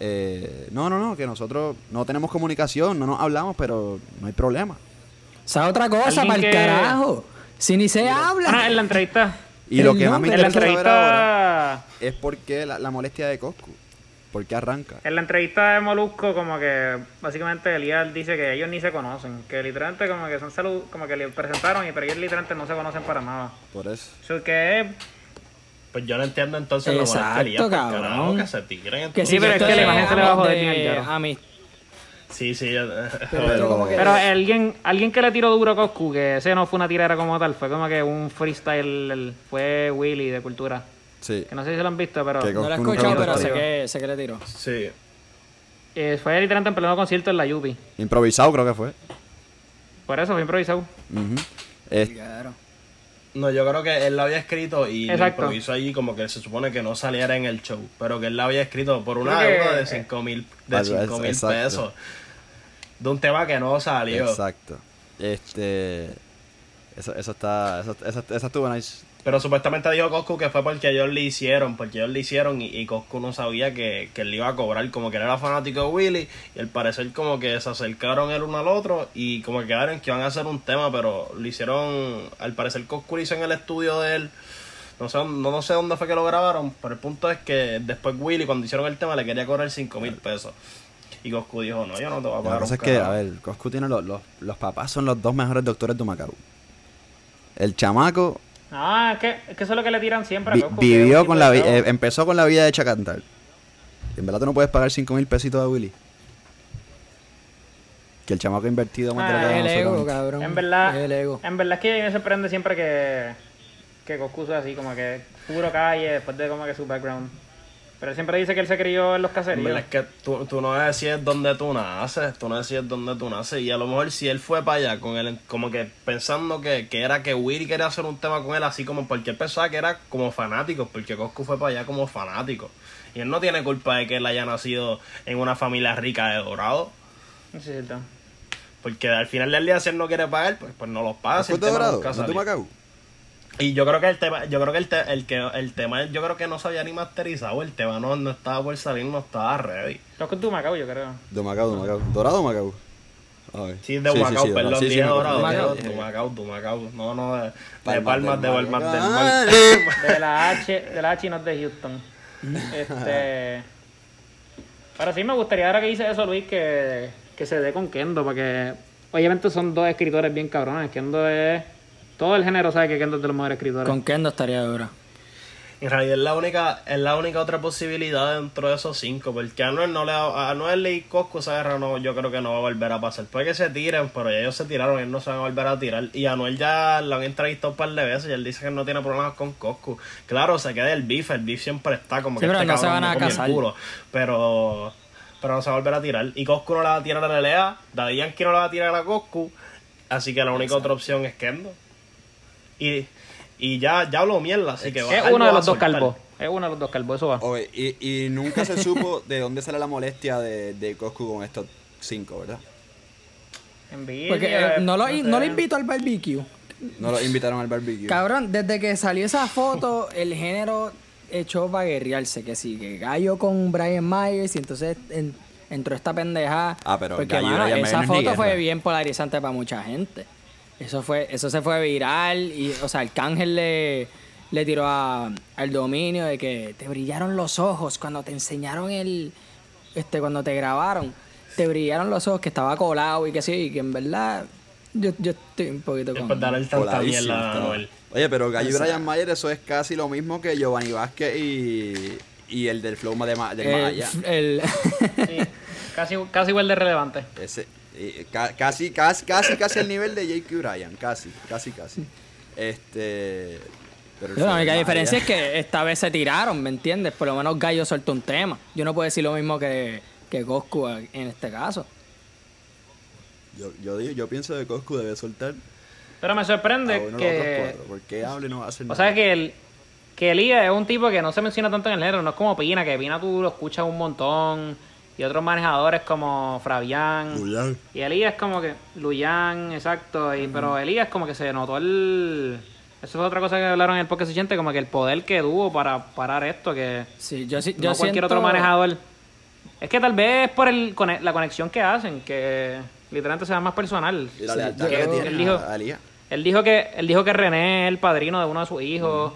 Eh, no, no, no, que nosotros no tenemos comunicación, no nos hablamos, pero no hay problema. O sea, otra cosa, para el que- carajo. Si ni se habla. Bueno, en la entrevista. Y lo que más me nombre. En la interesa saber ahora es por qué la, la molestia de Coscu. ¿Por qué arranca? En la entrevista de Molusco, como que básicamente Elías dice que ellos ni se conocen. Que literalmente como que son salud, como que le presentaron y pero ellos literalmente no se conocen para nada. Por eso. So que es Pues yo no entiendo entonces lo Exacto, por cabrón. carajo, que se tiren. Que Sí, pero es que la imagen se le va a joder de bien Yaro. ami- Sí, sí. yo- Pero como que- Pero alguien, alguien que le tiró duro a Coscu, que ese no fue una tirera como tal, fue como que un freestyle, fue Willy de cultura. Sí. Que no sé si se lo han visto, pero No lo he escuchado, pero sé que, sé que le tiró. sí. eh, fue literalmente en pleno concierto en la Yupi. Improvisado creo que fue. Por eso fue improvisado. Es- Claro. No, yo creo que él lo había escrito y lo improvisó allí como que se supone que no saliera en el show, pero que él lo había escrito por una Creo que- deuda de 5 mil de cinco mil exacto. pesos. de un tema que no salió. Exacto. Este. Eso, eso está. Eso, eso, eso estuvo nice. Pero supuestamente dijo Coscu que fue porque ellos le hicieron, porque ellos le hicieron y, y Coscu no sabía que, que él le iba a cobrar, como que él era fanático de Willy y al parecer como que se acercaron el uno al otro y como que quedaron que iban a hacer un tema, pero lo hicieron, al parecer Coscu lo hizo en el estudio de él, no sé, no, no sé dónde fue que lo grabaron, pero el punto es que después Willy cuando hicieron el tema le quería cobrar 5 mil pesos. Y Coscu dijo, no, yo no te voy a La pagar. cosa un es que, a carajo". ver, Coscu tiene los, los, los papás son los dos mejores doctores de Macao. El chamaco Ah, es que, es que eso es lo que le tiran siempre a Coscu, vivió con de la eh, empezó con la vida hecha cantar. En verdad tú no puedes pagar 5 mil pesitos a Willy. Que el chamaco ha invertido más de Ah, da el nosotros. ego, cabrón. En verdad, El ego. en verdad es que me sorprende siempre que, que Coscu sea así, como que puro calle, después de como que su background. Pero él siempre dice que él se crió en los caseríos. verdad es que tú, tú no decides dónde tú naces, tú no decides dónde tú naces. Y a lo mejor si él fue para allá con él, como que pensando que, que era que Willy quería hacer un tema con él, así como porque él pensaba que era como fanático, porque Coscu fue para allá como fanático. Y él no tiene culpa de que él haya nacido en una familia rica de Dorado. Sí, es cierto. Porque al final del día, si él no quiere pagar, pues, pues no los paga. si ¿Coscu el de tema Dorado? ¿No. Macao? Y yo creo que el tema, yo creo que el, te- el que el tema, yo creo que no se había ni masterizado, el tema no, no estaba por salir, no estaba ready. Coscu es de Macao, yo creo. De Macao, de Macao. ¿Dorado o Macao? Sí, de Humacao, perdón, Dorado. Sí, sí, dije dorado, Humacao. dije Humacao, de Humacao, no, no, de, de Palmas Palmas, de Palmas del Ah, Mar. De la H, de la H y no es de Houston. Este. Pero sí me gustaría ahora que dice eso, Luis, que, que se dé con Kendo, porque obviamente son dos escritores bien cabrones. Kendo es. Todo el género sabe que Kendo es de los mejores escritores. Con Kendo estaría dura. En realidad es la única, es la única otra posibilidad dentro de esos cinco, porque a Anuel no le a Anuel y Cosco esa guerra no, yo creo que no va a volver a pasar. Puede que se tiren, pero ya ellos se tiraron, ellos no se van a volver a tirar. Y a Anuel ya lo han entrevistado un par de veces y él dice que no tiene problemas con Cosco. Claro, se queda el beef, el beef siempre está como Sí, que pero este no se van a casar. culo. Pero, pero no se va a volver a tirar. Y Cosco no le va a tirar a Lelea, Daddy Yankee no le va a tirar a Cosco, así que la única otra opción es Kendo. Y, y ya, ya habló mierda, así que va- es uno de los dos calvos. Es uno de los dos calvos, eso va. Oye, y, y nunca se supo de dónde sale la molestia de, de Coscu con estos cinco, ¿verdad? Envidia, Porque eh, no, lo, sé. no lo invito al barbecue. No lo invitaron al barbecue. Cabrón, desde que salió esa foto, el género echó para guerrearse. Que sí, que Gallo con Brian Myers y entonces en- entró esta pendeja. Ah, pero Porque, Gallo mano, esa foto fue bien polarizante para mucha gente. Eso fue eso se fue viral y, o sea, Arcángel le, le tiró a- al dominio de que te brillaron los ojos cuando te enseñaron el... Este, cuando te grabaron, te brillaron los ojos que estaba colado y que sí, y que en verdad yo, yo estoy un poquito con... Darle tanta mierda. Oye, pero Gallo y O sea- Brian Mayer, eso es casi lo mismo que Giovanni Vázquez y, y el del Flow de, Ma- del el, Maya. el- Sí, casi, casi igual de relevante. Ese, eh, ca- casi, casi, casi, casi al nivel de J.Q. Bryan, casi, casi, casi. Este. Pero el la única diferencia es que esta vez se tiraron, ¿me entiendes? Por lo menos Gallo soltó un tema. Yo no puedo decir lo mismo que, que Coscu en este caso. Yo, yo, digo- yo pienso que Coscu debe soltar Pero me a sorprende uno que. Porque hable no va a hacer O nada. sea que el. Que Elías es un tipo que no se menciona tanto en el género, no es como Pina, que Pina tú lo escuchas un montón, y otros manejadores como Fabián. Julián. Y Elías como que, Luyan, exacto, y, pero Elías como que se notó el... Eso fue otra cosa que hablaron en el podcast siguiente, como que el poder que tuvo para parar esto, que Sí, yo, sí- yo no cualquier siento- otro manejador. Es que tal vez por el, cone- la conexión que hacen, que literalmente sea más personal. Y la Sí, que creo- tiene él dijo- a, a Elías. Él dijo que él dijo que René es el padrino de uno de sus hijos,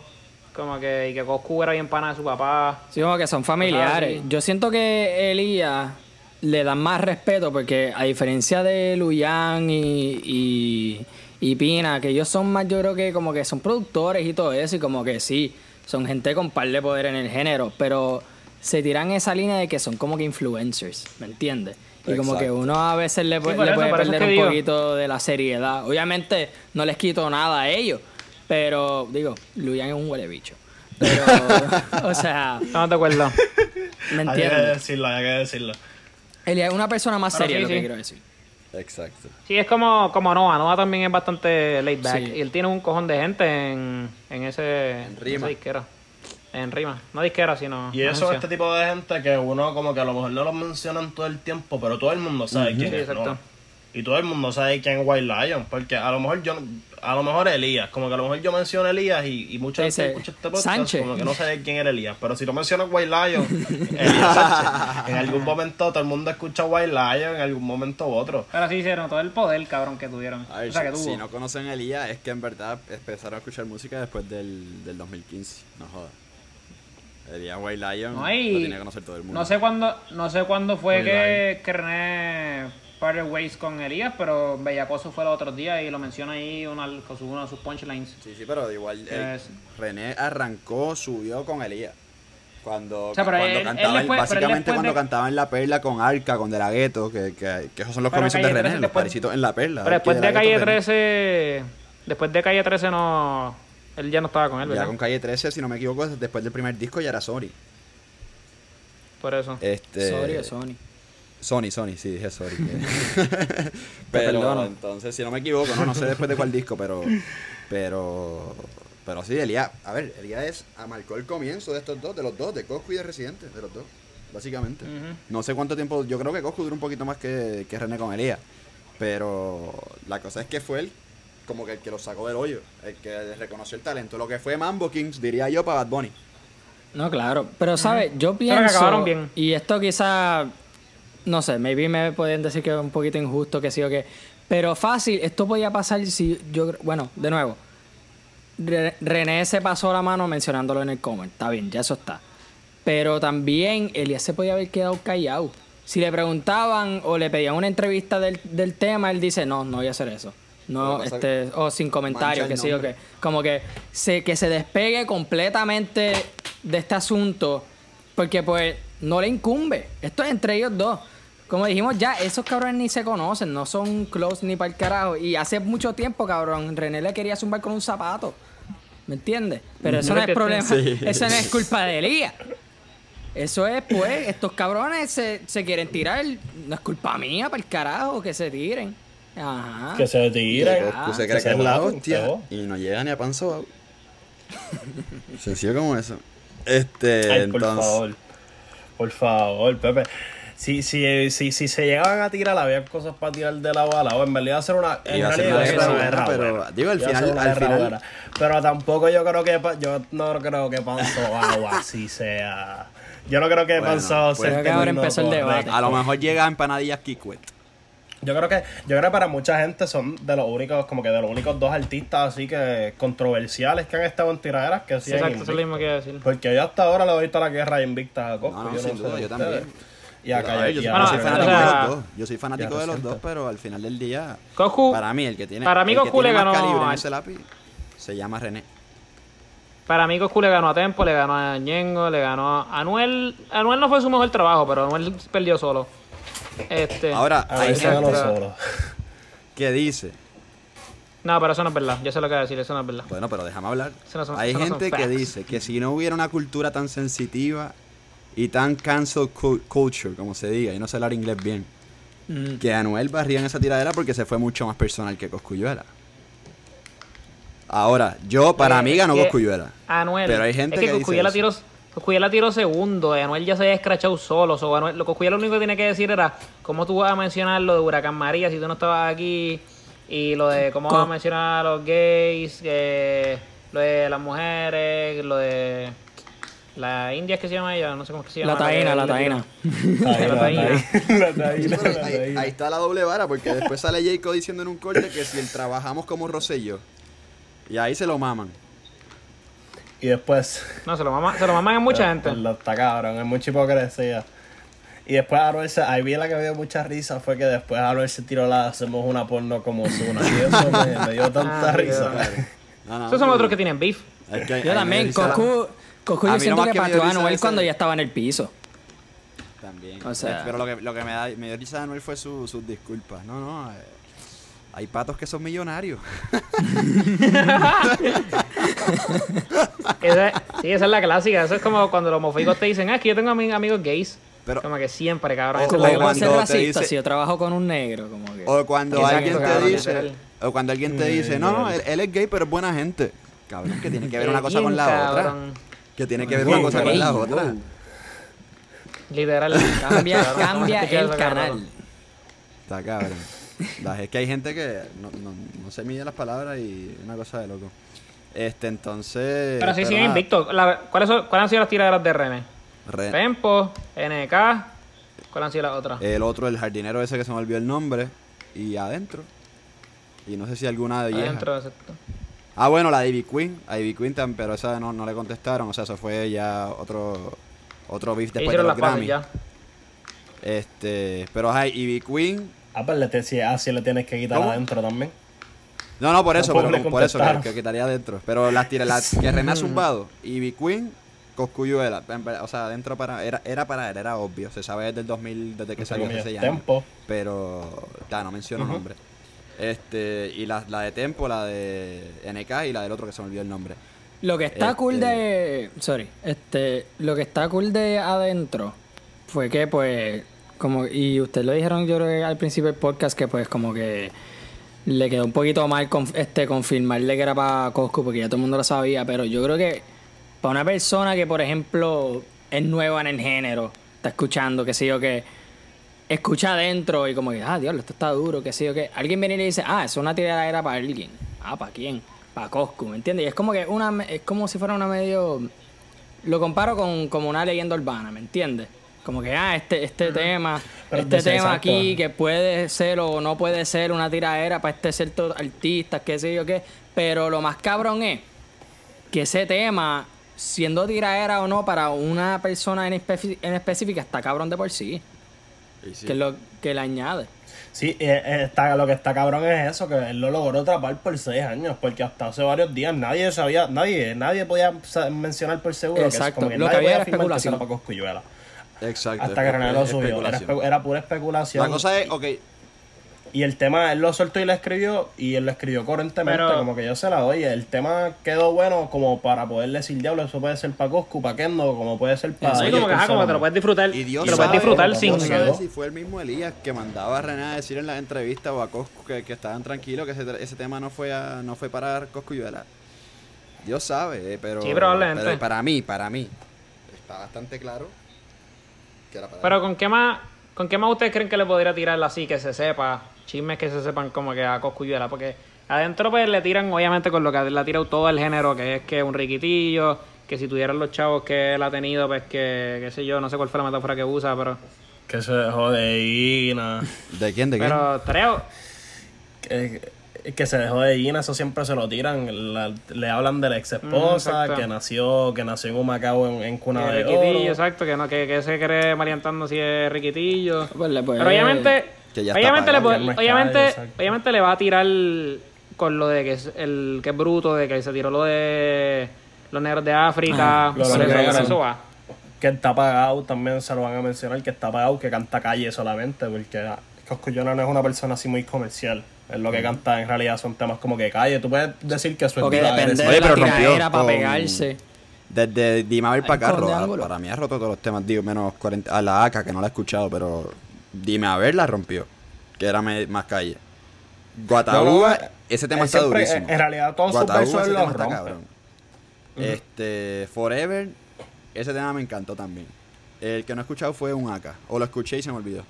como que y que Coscu era bien pana de su papá. Sí, como que son familiares. Sí. Yo siento que Elías le dan más respeto porque a diferencia de Luyan y, y, y Pina, que ellos son más, yo creo que como que son productores y todo eso, y como que sí, son gente con par de poder en el género, pero se tiran esa línea de que son como que influencers, ¿me entiendes? Y como que uno a veces le, eso, puede perder un digo. poquito de la seriedad. Obviamente no les quito nada a ellos, pero digo, Luyan es un huele bicho. Pero, o sea, Estamos de acuerdo. ¿me Hay que entiendes? decirlo, hay que decirlo. Elías es una persona más Pero seria, sí, lo que sí. quiero decir. Exacto. Sí, es como, como Noah. Noah también es bastante laid back. Sí. Y él tiene un cojón de gente en, en ese En Rima. esa disquera. En rima. No disquera, sino. Y eso agencia. este tipo de gente que uno como que a lo mejor no lo mencionan todo el tiempo, pero todo el mundo sabe quién Sí, es, exacto. ¿no? Y todo el mundo sabe quién es White Lion, porque a lo mejor yo, a lo mejor Elías, como que a lo mejor yo menciono a Elías y, y mucha gente escucha este podcast Sánchez. como que no sabe quién era Elías, pero si tú mencionas White Lion, Elías Sánchez, en algún momento todo el mundo escucha White Lion, en algún momento u otro. Pero sí se notó el poder, cabrón, que tuvieron. Ver, o sea, que si, tuvo. si no conocen a Elías, es que en verdad empezaron a escuchar música después del, del 2015. No jodas. Elías White Lion No, lo tiene que conocer todo el mundo. No sé cuándo, no sé cuándo fue que, que René parted ways con Elías, pero Bellacoso fue los otros días y lo menciona ahí una, con uno de sus punchlines. Sí, sí, pero igual eh, Es- René arrancó, subió con Elías. Cuando, O sea, pero cuando él- él después- él básicamente después cuando de- cantaban La Perla con Arca, con De La que, que, que esos son los Pero comienzos de René, 13 los después- parecitos en La Perla. Pero después de Calle Ghetto René. 13, después de Calle 13 no, él ya no estaba con él, Ya ¿verdad? con Calle 13, si no me equivoco, después del primer disco ya era Sony. Por eso. Este, Sorry o Sony. Sony, Sony, sí, dije Sony. pero perdono. entonces, si no me equivoco, no, no sé después de cuál disco, pero pero pero sí, Elías, a ver, Elías es, marcó el comienzo de estos dos, de los dos, de Coscu y de Residente, de los dos, básicamente. No sé cuánto tiempo, yo creo que Coscu duró un poquito más que, que René con Elías, pero la cosa es que fue él como que el que lo sacó del hoyo, el que reconoció el talento, lo que fue Mambo Kings, diría yo, para Bad Bunny. No, claro. Pero, ¿sabes? Yo Pero que pienso. acabaron bien. Y esto quizá. No sé, maybe me pueden decir que es un poquito injusto, que sí o qué. Pero fácil, esto podía pasar si yo. Bueno, de nuevo. Re- René se pasó la mano mencionándolo en el comment. Está bien, ya eso está. Pero también Elías se podía haber quedado callado. Si le preguntaban o le pedían una entrevista del, del tema, él dice, no, no voy a hacer eso. No, que este, o sin comentarios, que sí o qué. Como que se, que se despegue completamente de este asunto, porque pues no le incumbe. Esto es entre ellos dos. Como dijimos ya, esos cabrones ni se conocen, no son close ni para el carajo. Y hace mucho tiempo, cabrón, René le quería zumbar con un zapato. ¿Me entiendes? Pero eso no es problema, Sí. eso no es culpa de Elías. Eso es, pues, estos cabrones se, se quieren tirar. No es culpa mía, para el carajo, que se tiren. Ajá. Que se Que tiren. Se Ah, cree que que es se la hostia y no llega ni a pan sobao. Sencillo como eso. Este, Ay, por entonces. favor. Por favor, Pepe. Si, si, si, si se llegaban a tirar, había cosas para tirar de la bala. O en realidad hacer una. En Iba a ser realidad una iba a ser guerra pero, buena. digo, al final- una al final- buena. Pero tampoco yo creo que. Yo no creo que Panzo Agua así sea. Yo no creo que Bueno, Panzo pues- sea. Creo que ahora empezó el debate. A lo mejor llega a empanadillas Kikwet. Yo creo que yo creo que para mucha gente son de los únicos como que de los únicos dos artistas así que controversiales que han estado en tiraderas que sí Exacto, eso es lo mismo que iba a decir. porque yo hasta ahora le doy toda la guerra invicta a Coscu No, no, yo sin sé duda, de yo ustedes. también. y ver, yo, soy- o fanático sea- de los dos. Yo soy fanático Ya de los reciente. dos, pero al final del día, para mí, el que tiene, para mí el que tiene más ganó calibre en a- ese lápiz se llama René. para mí Coscu le ganó a Tempo, le ganó a Ñengo, le ganó a Anuel. Anuel no fue su mejor trabajo, pero Anuel perdió solo. Este, Ahora, a hay gente solo. que dice, No, pero eso no es verdad. Yo sé lo que voy a decir, eso no es verdad. bueno, pero déjame hablar. Eso no son- Hay no gente que dice que si no hubiera una cultura tan sensitiva y tan cancel cu- culture, como se diga, y no sé hablar inglés bien, Mm. que Anuel barría en esa tiradera porque se fue mucho más personal que Coscuyuela. Ahora, yo, para Eh, mí, ganó Coscuyuela. Anuel. Pero hay gente es que, que Coscuyuela eso. Tiró, Coscuyuela tiró segundo. y Anuel ya se había escrachado solo. So, Anuel, lo lo único que tiene que decir era cómo tú vas a mencionar lo de Huracán María si tú no estabas aquí. Y lo de cómo vas a mencionar a los gays, lo de las mujeres, lo de la India es que se llama ella, no sé cómo es que se llama. La taína, la taína. Ahí, La taína. la la ahí, está la doble vara, porque después sale Jayco diciendo en un corte que si el trabajamos como Rosselló. Y ahí se lo maman. Y después. No, se lo maman, se lo maman a mucha gente. Lo está cabrón, es mucha hipocresía. Y después Anuel se, ahí vi la que me dio mucha risa fue que después Anuel se tiró la hacemos una porno como Zuna. Y eso me, me dio tanta Ah, risa. No, no, Esos son otros que tienen beef. Es que ahí Yo también, Coscu A yo siento que pateó a Anuel cuando ya estaba en el piso. También. O sea- Pero lo que, lo que me, da, me dio risa de Anuel fue su- sus disculpas. No, no. eh, hay patos que son millonarios. Esa- sí, esa es la clásica. Eso es como cuando los homofóbicos te dicen, ah, es que yo tengo ami- amigos gays. Pero- como que siempre, cabrón. O- Como cuando ser te racista dice- si yo trabajo con un negro, como que. O cuando alguien te cabrón, dice. O cuando alguien te dice, no, no, él, él es gay, pero es buena gente. Cabrón, que tiene que ver una cosa con la otra. Que tiene que ver una cosa con la otra. Literal. Cambia, cambia ¿cómo es que el canal. Está cabrón. Es que hay gente que no, no, no se mide las palabras y una cosa de loco. Este, entonces. Pero sí, invictos. La- ¿cuáles, ¿Cuáles han sido las tiraderas de René? Re- Tempo, NK. ¿Cuáles han sido las otras? el otro, el jardinero ese que se me olvidó el nombre. Y adentro. Y no sé si alguna de vieja. Adentro, exacto. Ah, bueno, la de Ivy Queen. A Ivy Queen, pero esa no, no le contestaron. O sea, eso fue ya otro otro beef después de los Grammy. ya. Este, pero hay Ivy Queen. Ah, pues le te, si así le tienes que quitar ¿Cómo? adentro también. No, no, por eso, pero por eso que, quitaría adentro. Pero las tira, las que René ha zumbado, Ivy Queen, Coscuyuela. O sea, adentro para, era, era para él, era obvio. Se sabe desde el 2000, desde que salió años. Tempo. Pero, ya, no menciono Ujú. nombre. Este, y la, la de Tempo, la de NK y la del otro que se me olvidó el nombre. Lo que está Este- cool de. Sorry. Este. Lo que está cool de adentro fue que, pues. Como. Y ustedes lo dijeron, yo creo que al principio del podcast, que pues como que. Le quedó un poquito mal conf- este, confirmarle que era para Cosco, porque ya todo el mundo lo sabía. Pero yo creo que. Para una persona que, por ejemplo, es nueva en el género, está escuchando, qué sé yo, que escucha adentro y como que, ah, diablo, esto está duro, qué sé yo, que alguien viene y le dice, ah, es una tiradera para alguien. Ah, ¿para quién? Para Coscu, ¿me entiendes? Y es como que una, es como si fuera una medio, lo comparo con como una leyenda urbana, ¿me entiendes? Como que, ah, este, este tema, Pero este tema exacto. aquí que puede ser o no puede ser una tiradera para este cierto artista, qué sé yo qué. Pero lo más cabrón es que ese tema, siendo tiradera o no, para una persona en, espe- en específica, está cabrón de por sí. Que es lo que le añade. Sí, eh, eh, está, lo que está cabrón es eso, que él lo logró atrapar por seis años, porque hasta hace varios días nadie sabía, nadie, nadie podía mencionar por seguro Exacto, que, como que lo que había podía era que Exacto. Hasta que René lo subió, era, era pura especulación. La cosa es, ok, Y el tema, él lo soltó y lo escribió, y él lo escribió coherentemente, Pero- como que yo se la doy. El tema quedó bueno como para poder decir, diablo, eso puede ser para Coscu, para Kendo, como puede ser para... Sí, como que, ajá, como te lo puedes disfrutar. Y Dios te lo puedes sabe, disfrutar sin. si fue el mismo Elías que mandaba a René a decir en la entrevista o a Coscu que, que estaban tranquilos, que ese, ese tema no fue a- no fue para Coscuyuela. Dios sabe, eh, pero, Sí, probablemente. pero para mí, para mí, está bastante claro que era para Pero con qué más, con qué más ustedes creen que le podría tirar así que se sepa, chismes que se sepan como que a Coscuyuela, porque adentro pues le tiran obviamente con lo que le ha tirado todo el género, que es que un riquitillo, que si tuvieran los chavos que él ha tenido, pues que, qué sé yo, no sé cuál fue la metáfora que usa, pero, Que se dejó de Ina, ¿De quién? ¿De quién? pero creo, que, que se dejó de Ina, eso siempre se lo tiran. la- le hablan de la ex esposa, Mm, exacto. que nació, que nació en Humacao en, en cuna que de riquitillo, oro. exacto, que no, que, que se cree maleantando si es riquitillo. Pues le puede- Pero obviamente, obviamente, le, puede- obviamente, calle, obviamente le va a tirar con lo de que es el que es bruto, de que se tiró lo de los negros de África, Ah, por, lo eso, de por Jackson. eso va. Que está pagado, también se lo van a mencionar, que está pagado, que canta calle solamente, porque ah, Coscullona no es una persona así muy comercial. Es lo que canta en realidad son temas como que calle. Tú puedes decir que su Porque estilo depende agresivo- Oye, de la pero rompió tiradera para pegarse. Desde Dime a ver para acá, con ro- ángulo. para mí ha roto todos los temas, digo, menos 40, a la AK, que no la he escuchado, pero Dime a ver la rompió, que era me- más calle. Guataúba, No, no, ese tema él está siempre- durísimo. en realidad todos sus Guataúba, versos él tema los está rompe. cabrón. Este, Forever, ese tema me encantó también. El que no he escuchado fue un AK, o lo escuché y se me olvidó.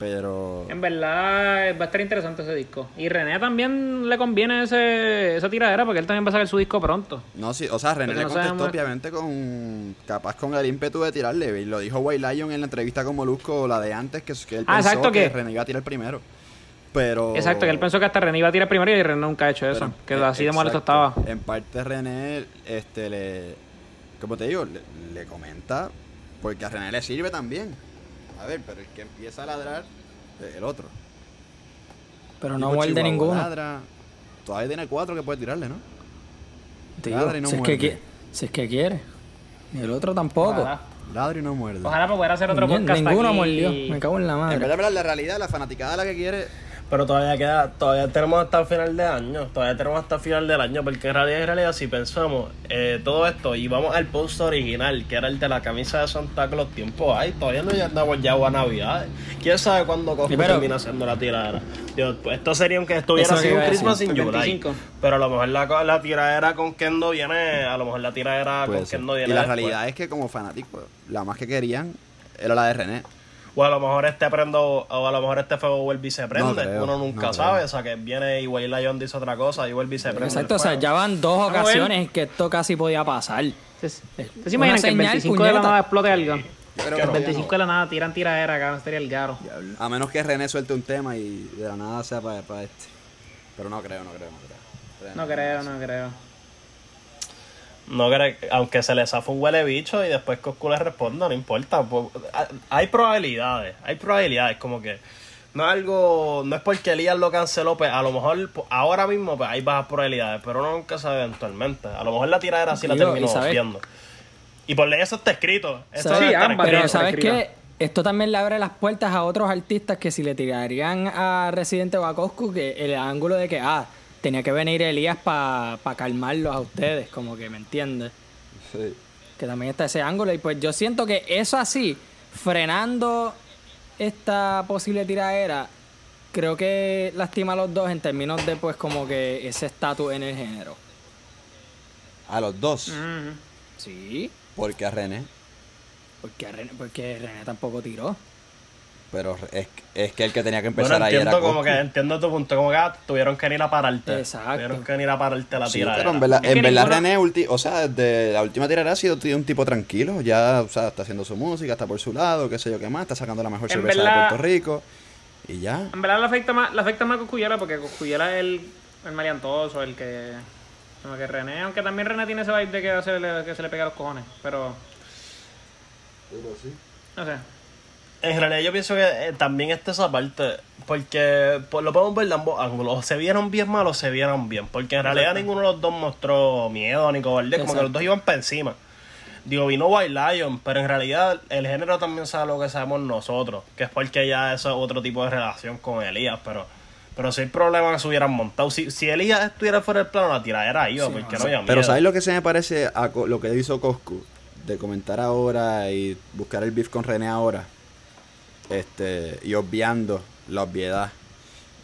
Pero... En verdad va a estar interesante ese disco. Y René también le conviene ese, esa tiradera porque él también va a sacar su disco pronto. No, sí, o sea, René Porque le no contestó sabemos- obviamente con capaz con el ímpetu de tirarle. Y lo dijo White Lion en la entrevista con Molusco, la de antes, que, que él Ah, pensó exacto, que que- René iba a tirar primero. Pero... Exacto, que él pensó que hasta René iba a tirar primero y René nunca ha hecho eso. pero, que así de molesto estaba. En parte René, este, le... Como te digo, le, le comenta, porque a René le sirve también. A ver, pero el que empieza a ladrar, es el otro. Pero no muerde ninguno. ladra. Todavía tiene cuatro que puede tirarle, ¿no? Tío, Ladra y no si, es que, muerde. si es que quiere. Y el otro tampoco. Ojalá, Ladra y no muerde. Ojalá para poder hacer otro Ni- podcast Ninguno aquí. mordió. Me cago en la En madre. en verdad, la realidad, la fanaticada la que quiere Pero todavía queda, todavía tenemos hasta el final de año, todavía tenemos hasta el final del año, porque en realidad, en realidad, si pensamos eh, todo esto y vamos al post original, que era el de la camisa de Santa Claus, tiempo hay, todavía no andamos ya a Navidad. ¿Quién sabe cuándo pero- termina haciendo la tiradera? Dios, pues esto sería aunque estuviera así un Christmas decir. in El July. 25. Pero a lo mejor la, la tiradera con Kendo viene, a lo mejor la tiradera Puede con. Kendo Y viene la después. realidad es que como fanáticos, la más que querían era la de René. O a lo mejor este prendo, o a lo mejor este fuego vuelve y se prende. creo, Uno nunca no sabe. creo. O sea, que viene y Way Lion dice otra cosa y vuelve y se prende. Exacto, o sea, ya van dos ocasiones en que esto casi podía pasar. ¿Ustedes ¿ustedes se imaginan que el señal, 25 de la nada explote algo? Que el no. 25 de la nada tiran tiradera, cabrón, sería el garo. A menos que René suelte un tema y de la nada sea para este. Pero no creo, no creo, no creo. René No creo, no creo. No creo, aunque se le zafa un huele bicho y después Coscu le responda, no importa. po- a- Hay probabilidades, hay probabilidades, como que no es algo, no es porque Elías lo canceló, pues a lo mejor po- ahora mismo pues, hay bajas probabilidades, pero uno nunca sabe eventualmente. A lo mejor la tiradera sí la terminó viendo. Y por ley eso está escrito. Eso escrito. Pero ¿sabes qué? Esto también le abre las puertas a otros artistas que si le tirarían a Residente o a Coscu, que el ángulo de que, ah, tenía que venir Elías para calmarlos a ustedes, como que me entiendes. Sí. Que también está ese ángulo. Y pues yo siento que eso así, frenando esta posible tiradera, creo que lastima a los dos en términos de pues como que ese estatus en el género. A los dos. Sí, Porque a René. porque René, porque René tampoco tiró. Pero es, es que el que tenía que Bueno, empezar ahí era entiendo como Coscu. que entiendo tu punto, como que ah, tuvieron que ir a pararte. Exacto. Tuvieron que ir a pararte la Sí, tiradera. pero en verdad, en verdad René, ulti- o sea, desde la última tirada ha sido un tipo tranquilo. Ya, o sea, está haciendo su música, está por su lado, qué sé yo qué más, está sacando la mejor En cerveza verdad- de Puerto Rico. Y ya. En verdad le afecta más, le afecta más a Coscuyela porque Coscuyela es el, el maleantoso, el que. Como que René, aunque también René tiene ese vibe de que se le, que se le pega a los cojones, pero. No sé. En realidad yo pienso que eh, también está esa parte, porque pues, lo podemos ver de ambos ángulos, o se vieron bien mal o se vieron bien, porque en realidad ninguno de los dos mostró miedo ni cobardía, como que los dos iban para encima. Digo, vino White Lion, pero en realidad el género también sabe lo que sabemos nosotros, que es porque ya eso es otro tipo de relación con Elías, pero pero si hay problema que se hubieran montado, si, si Elías estuviera fuera del plano, la tiradera iba, Sí, porque no, no había Pero miedo. ¿sabes lo que se me parece a co- lo que hizo Coscu? De comentar ahora y buscar el beef con René ahora. Este, y obviando la obviedad,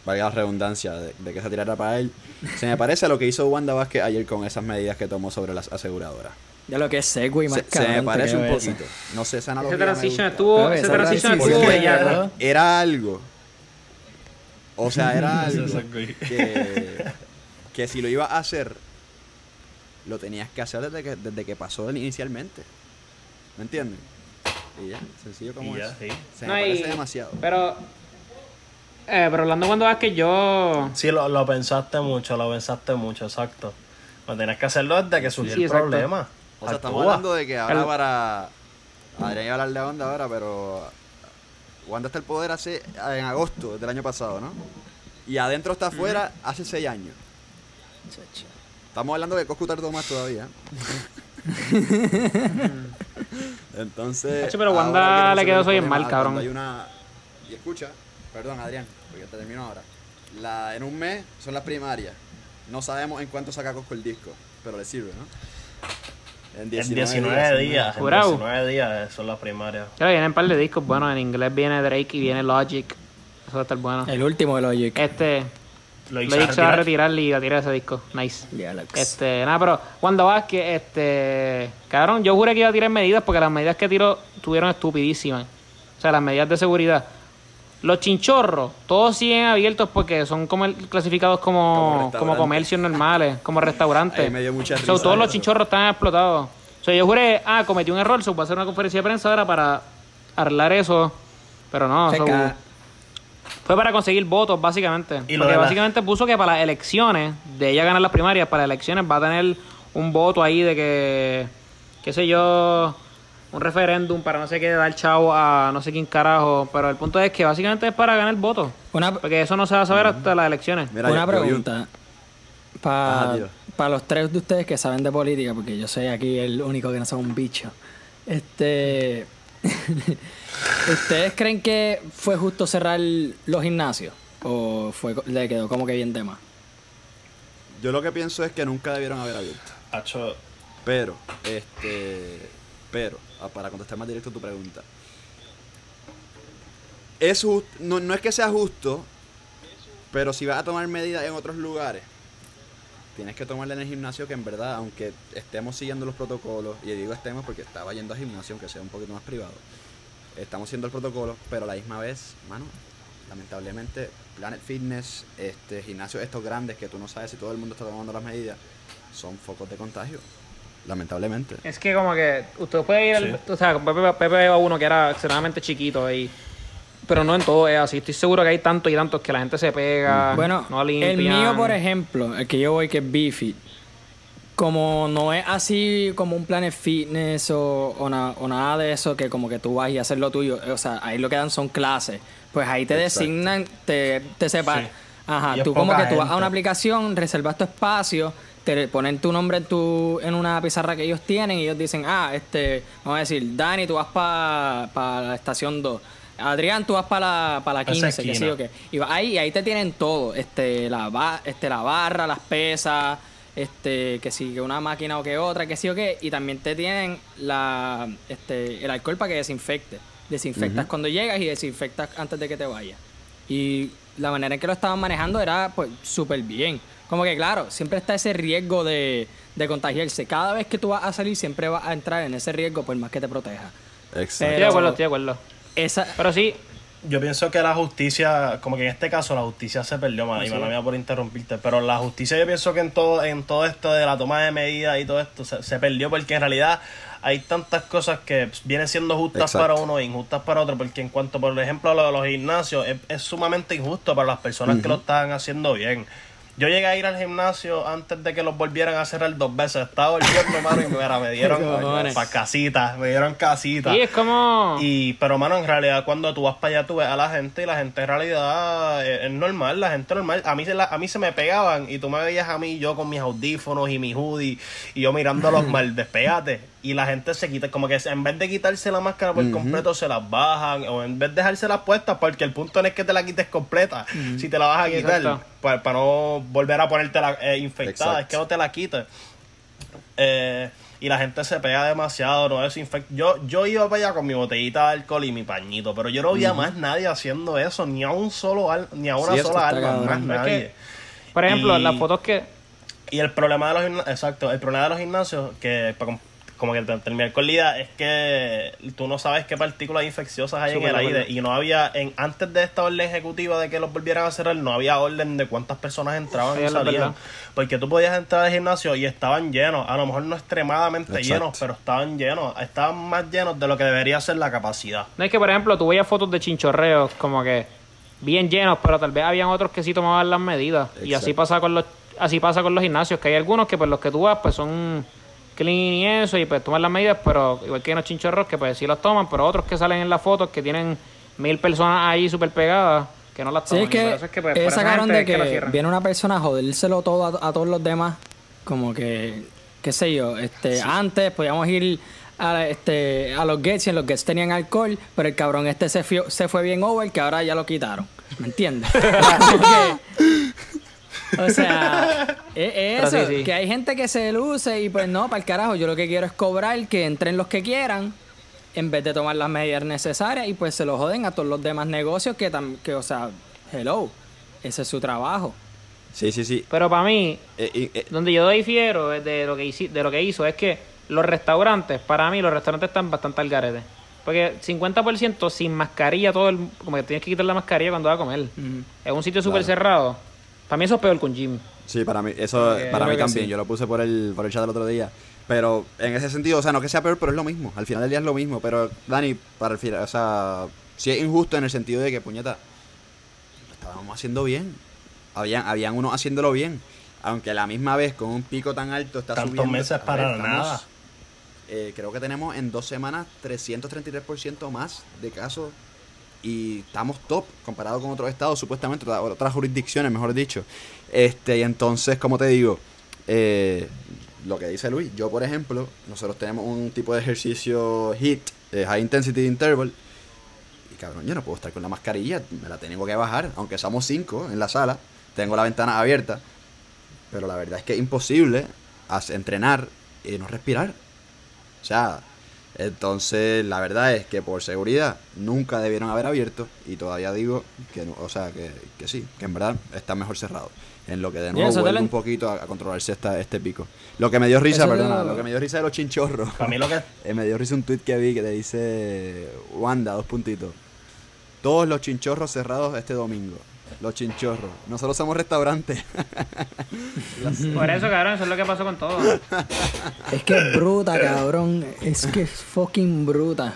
valga la redundancia, de, de que esa tirara para él. Se me parece a lo que hizo Wanda Vázquez ayer con esas medidas que tomó sobre las aseguradoras. Ya lo que es Segway más Se, se me parece un poquito. No sé, esa analogía transition gusta. estuvo, esa transition estuvo. ¿verdad? Era algo. O sea, era algo que, que si lo ibas a hacer, lo tenías que hacer desde que, desde que pasó inicialmente. ¿Me entienden? Y ya, sencillo como Y ya, sí. Se No, me y- parece demasiado. Pero. Eh, pero hablando cuando vas que yo. Sí, lo, lo pensaste mucho, lo pensaste mucho, exacto. Lo tenías que hacerlo desde que surgió Sí, el exacto. problema. O sea, estamos hablando de que ahora para... Adrián iba a hablar de Wanda ahora, pero... Wanda está el poder hace en agosto del año pasado, ¿no? Y adentro está afuera hace seis años. Estamos hablando de Coscu tardó más todavía. Entonces. Pero Wanda quieren le quedó bien mal, cabrón. Hay una... Y escucha, perdón Adrián, porque te termino ahora. La, en un mes son las primarias. No sabemos en cuánto saca Coscu el disco, pero le sirve, ¿no? En 19 son días, en Jurado. 19 días son las primarias. Claro, vienen un par de discos buenos. En inglés viene Drake y viene Logic. Eso va a estar bueno. El último de Logic. Este. Lo Logic se va a retirar. retirar y va a tirar ese disco. Nice. Ya, Alex. Este, nada, pero Wanda Vázquez, este. Cabrón, yo juré que iba a tirar medidas porque las medidas que tiró tuvieron estupidísimas. O sea, las medidas de seguridad. Los chinchorros, todos siguen abiertos porque son como clasificados Como como, como, comercios normales, como restaurantes. Ahí me dio mucha So, risa todos los chinchorros están explotados. O sea, yo juré, ah, cometí un error, so, voy a hacer una conferencia de prensa ahora para arreglar eso. Pero no, so. Fue para conseguir votos, básicamente. Y lo Porque de la- básicamente puso que para las elecciones, de ella ganar las primarias, para las elecciones va a tener un voto ahí de que, qué sé yo, un referéndum para no sé qué, dar chavo a no sé quién carajo. Pero el punto es que básicamente es para ganar votos. Una, Porque eso no se va a saber hasta las elecciones. Mira, una un- pregunta. Para tío. los tres de ustedes que saben de política, porque yo soy aquí el único que no soy un bicho. Este. ¿Ustedes creen que fue justo cerrar los gimnasios? ¿O fue, le quedó como que bien tema? Yo lo que pienso es que nunca debieron haber abierto. Pero, este. Pero, ah, para contestar más directo tu pregunta. Es just- no, no es que sea justo, pero si vas a tomar medidas en otros lugares, tienes que tomarla en el gimnasio que en verdad, aunque estemos siguiendo los protocolos, y digo estemos porque estaba yendo al gimnasio, aunque sea un poquito más privado, estamos haciendo el protocolo, pero a la misma vez, mano, lamentablemente, Planet Fitness, este, gimnasios estos grandes que tú no sabes si todo el mundo está tomando las medidas, son focos de contagio. Lamentablemente. Es que como que usted puede ir, al- Sí. o sea, Pepe, Pepe iba uno que era extremadamente chiquito ahí. Pero no en todo es así. Estoy seguro que hay tantos y tantos que la gente se pega, Bueno, no el limpian. mío, por ejemplo, el que yo voy que es Beefy, como no es así como un Planet Fitness o, o, na- o nada de eso, que como que tú vas y haces lo tuyo, o sea, ahí lo que dan son clases, pues ahí te Exacto. designan, te, te separan. Sí. Ajá, tú como que poca tú vas a gente. una aplicación, reservas tu espacio, te ponen tu nombre en tu en una pizarra que ellos tienen y ellos dicen, ah, este, vamos a decir, Dani, tú vas para la estación 2. Adrián, tú vas para la, pa la Esa 15, que sí o qué. Y ahí, ahí te tienen todo, este, la, ba- este, la barra, las pesas, este, que sí, que una máquina o que otra, que sí o qué, y también te tienen la, este, el alcohol para que desinfecte. Desinfectas cuando llegas y desinfectas antes de que te vayas. Y la manera en que lo estaban manejando era pues súper bien. Como que claro, siempre está ese riesgo de, de contagiarse. Cada vez que tú vas a salir siempre vas a entrar en ese riesgo por más que te proteja. Estoy Exacto. de pero- acuerdo, estoy de acuerdo. Esa, Pero sí, Yo pienso que la justicia, como que en este caso la justicia se perdió, man, y Sí. mala mía por interrumpirte, pero la justicia yo pienso que en todo, en todo esto de la toma de medidas y todo esto se, se perdió porque en realidad hay tantas cosas que vienen siendo justas Exacto. para uno e injustas para otro, porque en cuanto por ejemplo a lo de los gimnasios, es, es sumamente injusto para las personas que lo están haciendo bien. Yo llegué a ir al gimnasio antes de que los volvieran a cerrar dos veces. Estaba volviendo, mano, y mira, me dieron para casitas, me dieron casitas. sí, es como... Y, pero, mano, en realidad, cuando tú vas para allá, tú ves a la gente y la gente en realidad es, es normal, la gente normal. A mí, se la- a mí se me pegaban y tú me veías a mí, yo con mis audífonos y mi hoodie y yo mirándolos mal, despégate. Y la gente se quita, como que en vez de quitarse la máscara por completo, se las bajan. O en vez de dejárselas puestas, porque el punto no es que te la quites completa. Si te la vas a quitar, para, para no volver a ponértela eh, infectada, Exacto. es que no te la quites. Eh, y la gente se pega demasiado, no desinfecta. Yo, yo iba para allá con mi botellita de alcohol y mi pañito, pero yo no vi a más nadie haciendo eso, ni a un solo al- ni a una Sí, sola alma, más cabrón. Es que, nadie. Por ejemplo, Y- las fotos que... Y el problema de los gimnasios, exacto, el problema de los gimnasios, que pa- com- como que te- terminar con la idea, es que tú no sabes qué partículas infecciosas hay en el aire. Y no había, en antes de esta orden ejecutiva de que los volvieran a cerrar, no había orden de cuántas personas entraban Sí, y salían. Porque tú podías entrar al gimnasio y estaban llenos, a lo mejor no extremadamente Exacto. llenos, pero estaban llenos, estaban más llenos de lo que debería ser la capacidad. No es que, por ejemplo, tú veías fotos de chinchorreos como que bien llenos, pero tal vez habían otros que sí tomaban las medidas. Y así pasa con los así pasa con los gimnasios, que hay algunos que pues los que tú vas pues son clean y eso y pues toman las medidas, pero igual que hay unos chinchorros que pues sí los toman, pero otros que salen en las fotos que tienen mil personas ahí súper pegadas que no las Sí, toman. es que es pues, esa cabrón gente de que viene una persona a jodérselo todo a, a todos los demás, como que, qué sé yo, este, antes podíamos ir a, este, a los Gets y en los Gets tenían alcohol, pero el cabrón este se, fio- se fue bien over que ahora ya lo quitaron, ¿me entiendes? Que- o sea, es, es eso, sí, sí. que hay gente que se luce y pues no, para el carajo, yo lo que quiero es cobrar, que entren los que quieran, en vez de tomar las medidas necesarias y pues se lo joden a todos los demás negocios que, tam- que o sea, hello, ese es su trabajo. Sí, sí, sí. Pero para mí, Eh, eh, donde yo doy fiero de lo que hici- de lo que hizo es que los restaurantes, para mí los restaurantes están bastante al garete. Porque 50% sin mascarilla, todo el, como que tienes que quitar la mascarilla cuando vas a comer. En un sitio súper cerrado. Para mí eso es peor un gym. Sí, para mí, eso para mí también. sí. Yo lo puse por el, por el chat el otro día. Pero en ese sentido, o sea, no que sea peor, pero es lo mismo. Al final del día es lo mismo. Pero, Dani, para el final, o sea, sí es injusto en el sentido de que, puñeta, lo estábamos haciendo bien. Habían, habían unos haciéndolo bien. Aunque a la misma vez, con un pico tan alto, está Tantos subiendo. meses ver, para estamos, nada. eh, creo que tenemos en dos semanas 333% más de casos y estamos top comparado con otros estados, supuestamente, otra- otras jurisdicciones, mejor dicho. Este, y entonces, como te digo, eh, lo que dice Luis, yo por ejemplo, nosotros tenemos un tipo de ejercicio HIIT, eh, High Intensity Interval, y cabrón, yo no puedo estar con la mascarilla, me la tengo que bajar, aunque somos cinco en la sala, tengo la ventana abierta, pero la verdad es que es imposible entrenar y no respirar. O sea, Entonces, la verdad es que por seguridad nunca debieron haber abierto y todavía digo que, no- o sea, que, que sí, que en verdad está mejor cerrado. En lo que de nuevo vuelve un poquito a, a controlarse esta, este pico. Lo que me dio risa, perdona, lo- que me dio risa de los chinchorros. Para mí lo que... Eh, me dio risa un tweet que vi que te dice Wanda, dos puntitos. Todos los chinchorros cerrados este domingo. Los chinchorros. Nosotros somos restaurantes. Por eso, cabrón, eso es lo que pasó con todo. Es que es bruta, cabrón. Es que es fucking bruta.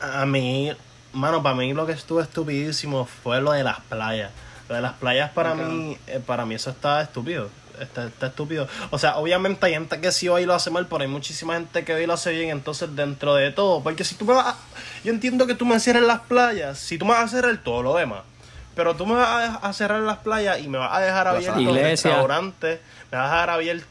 A mí, mano, para mí lo que estuvo estupidísimo fue lo de las playas. Lo de las playas para mí, eh, para mí eso está estúpido. Está, está estúpido. O sea, obviamente hay gente que sí hoy lo hace mal, pero hay muchísima gente que hoy lo hace bien. Entonces, dentro de todo, porque si tú me vas a- Yo entiendo que tú me cierres las playas, si tú me vas a cerrar todo lo demás. Pero tú me vas a, a cerrar las playas y me vas a dejar Iglesia. restaurantes, me vas a dejar abiertos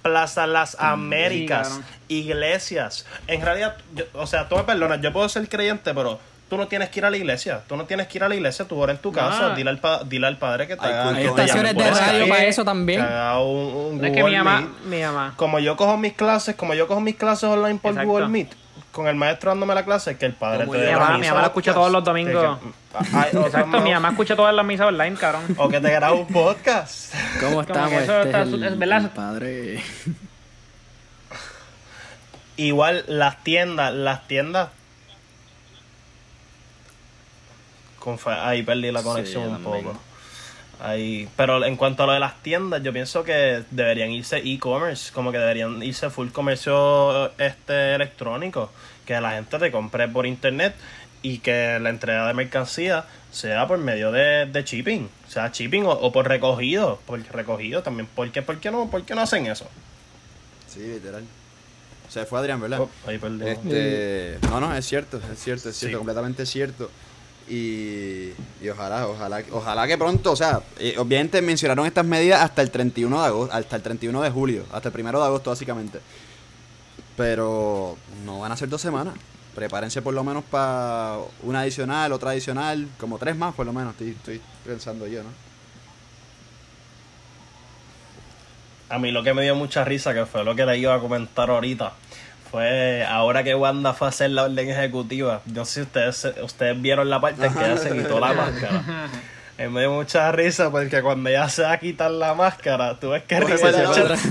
Plaza Las Américas, iglesias. En realidad, yo- o sea, tú me perdonas, yo puedo ser creyente, pero tú no tienes que ir a la iglesia. Tú no tienes que ir a la iglesia, tú ora en tu casa, dile, al pa- dile al padre que te Hay haga Hay estaciones de radio para eso también. un, un No es que mi mamá, Meet. mi mamá. Como yo cojo mis clases, como yo cojo mis clases online por Exacto. Google Meet, con el maestro dándome la clase, que el padre te dé Mi la mamá, mi misa mamá la escucha todos los domingos. Que- que- ay, Exacto, mi mamá escucha todas las misas online, cabrón. O que te graba un podcast. ¿Cómo estamos? eso Este está es el, es verdad. el padre. Igual las tiendas, las tiendas. Con fe- ahí perdí la conexión Sí, un también. poco. Ahí, pero en cuanto a lo de las tiendas, yo pienso que deberían irse e-commerce, como que deberían irse full comercio este electrónico, que la gente te compre por internet y que la entrega de mercancía sea por medio de, de shipping, sea shipping o, o por recogido, por recogido también, ¿por qué, por qué no, por qué no hacen eso? Sí, literal. Se fue Adrián, ¿verdad? Oh, ahí. Este, no, no, es cierto, es cierto, es cierto, Sí. completamente cierto. Y, y ojalá, ojalá, ojalá que pronto, o sea, eh, obviamente mencionaron estas medidas hasta el 31 de agosto, hasta el 31 de julio, hasta el 1 de agosto básicamente. Pero no van a ser dos semanas. Prepárense por lo menos para una adicional, otra adicional, como tres más por lo menos, estoy, estoy pensando yo, ¿no? A mí lo que me dio mucha risa, que fue lo que le iba a comentar ahorita, fue ahora que Wanda fue a hacer la orden ejecutiva. Yo no sé si ustedes, ustedes vieron la parte en que ella se quitó la máscara. A mí me dio mucha risa porque cuando ella se va a quitar la máscara, tú ves que atrás.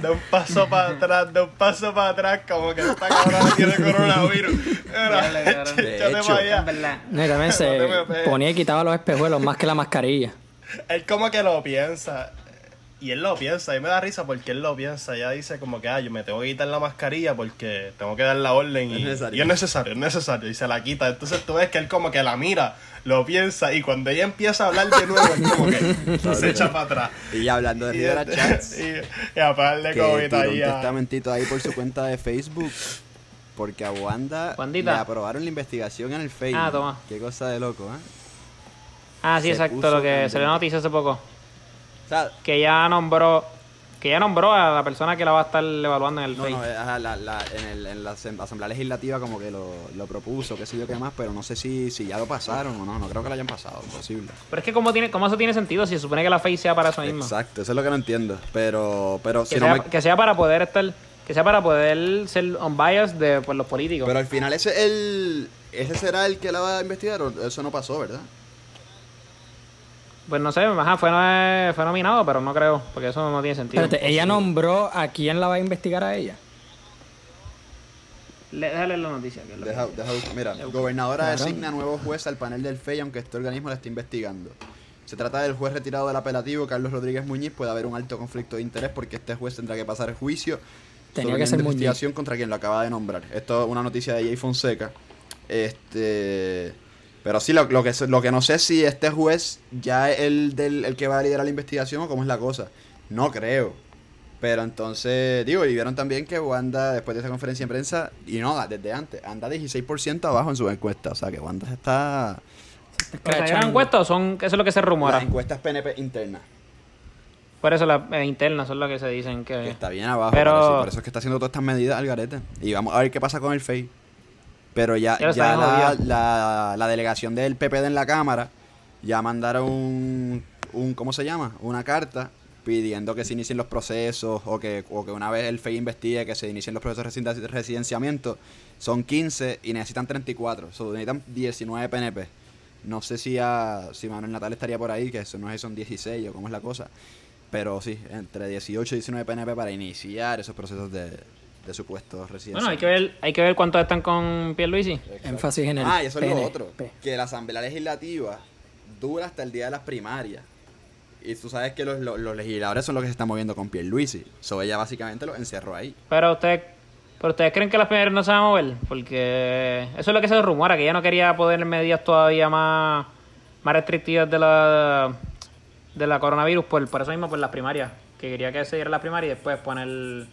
da un paso para atrás, da un paso para atrás, como que esta cabrona tiene coronavirus. De échate hecho. para allá. No, y también No se ponía y quitaba los espejuelos más que la mascarilla. Él como que lo piensa. Y él lo piensa, y me da risa porque él lo piensa. Ella dice como que, ah, yo me tengo que quitar la mascarilla porque tengo que dar la orden. Y Es necesario. y es necesario, es necesario. Y se la quita. Entonces tú ves que él como que la mira, lo piensa. Y cuando ella empieza a hablar de nuevo, es como que se echa para atrás. Y ya hablando de Rivera Chats, y, y a pagarle que COVID un ahí a- testamentito ahí por su cuenta de Facebook. Porque a Wanda Wandita. le aprobaron la investigación en el Facebook. Ah, toma. Qué cosa de loco, ¿eh? Ah, sí, Se exacto, lo que en la noticia hace poco. Sea, Que ella nombró, que ella nombró a la persona que la va a estar evaluando en el no, no, la, la- en, el- en la Asamblea Legislativa como que lo, lo propuso, qué sé yo qué más, pero no sé si, si ya lo pasaron o no, no creo que lo hayan pasado, posible. Pero es que cómo, tiene, cómo eso tiene sentido si se supone que la Face sea para eso mismo. Exacto, eso es lo que no entiendo, pero, pero Que, si no sea, me- que sea para poder estar, que sea para poder ser unbiased de pues, los políticos. Pero al final ese el ese será el que la va a investigar o eso no pasó, ¿verdad? Pues no sé, ajá, fue, fue nominado, pero no creo, porque eso no tiene sentido. Espérate, ella nombró a quién la va a investigar a ella. Le, déjale la noticia. Que es lo Deja, que- deja buscar. Mira, gobernadora Claro. designa nuevo juez al panel del FEI, aunque este organismo la está investigando. Se trata del juez retirado del apelativo, Carlos Rodríguez Muñiz. Puede haber un alto conflicto de interés porque este juez tendrá que pasar el juicio Tenía sobre que ser Muñiz. investigación contra quien lo acaba de nombrar. Esto es una noticia de Jay Fonseca. Este. Pero sí, lo, lo que, lo que no sé es si este juez ya es el, del, el que va a liderar la investigación o cómo es la cosa. No creo. Pero entonces, digo, y vieron también que Wanda, después de esa conferencia de prensa, y no, desde antes, anda 16% abajo en sus encuestas. O sea, que Wanda se está... ¿Pero salieron Escrachando. encuestas o son, eso es lo que se rumora? Las encuestas PNP internas, Por eso las eh, internas son lo que se dicen que... que está bien abajo. Pero- Por, eso, por eso es que está haciendo todas estas medidas al garete. Y vamos a ver qué pasa con el FEI. Pero ya, Ya ya la, la, la delegación del PPD en la Cámara ya mandaron un, un, ¿cómo se llama? Una carta pidiendo que se inicien los procesos o que, o que una vez el FEI investigue que se inicien los procesos de residen- residenciamiento, son 15 y necesitan 34. So, necesitan 19 PNP. No sé si, a, si Manuel Natal estaría por ahí, que eso no sé si son 16 o cómo es la cosa. Pero sí, entre 18 y 19 PNP para iniciar esos procesos de, de supuestos residenciamiento. Bueno, hay que ver, hay que ver cuántos están con Pierluisi. Énfasis en el Ah, y eso es lo otro. Que la Asamblea Legislativa dura hasta el día de las primarias. Y tú sabes que los, los- los legisladores son los que se están moviendo con Pierluisi. So ella básicamente los encerró ahí. Pero ustedes, pero ustedes creen que las primeras no se van a mover, porque eso es lo que se rumora, que ella no quería poner medidas todavía más, más restrictivas de la de la coronavirus, por, por eso mismo por las primarias, que quería que se diera la primaria y después poner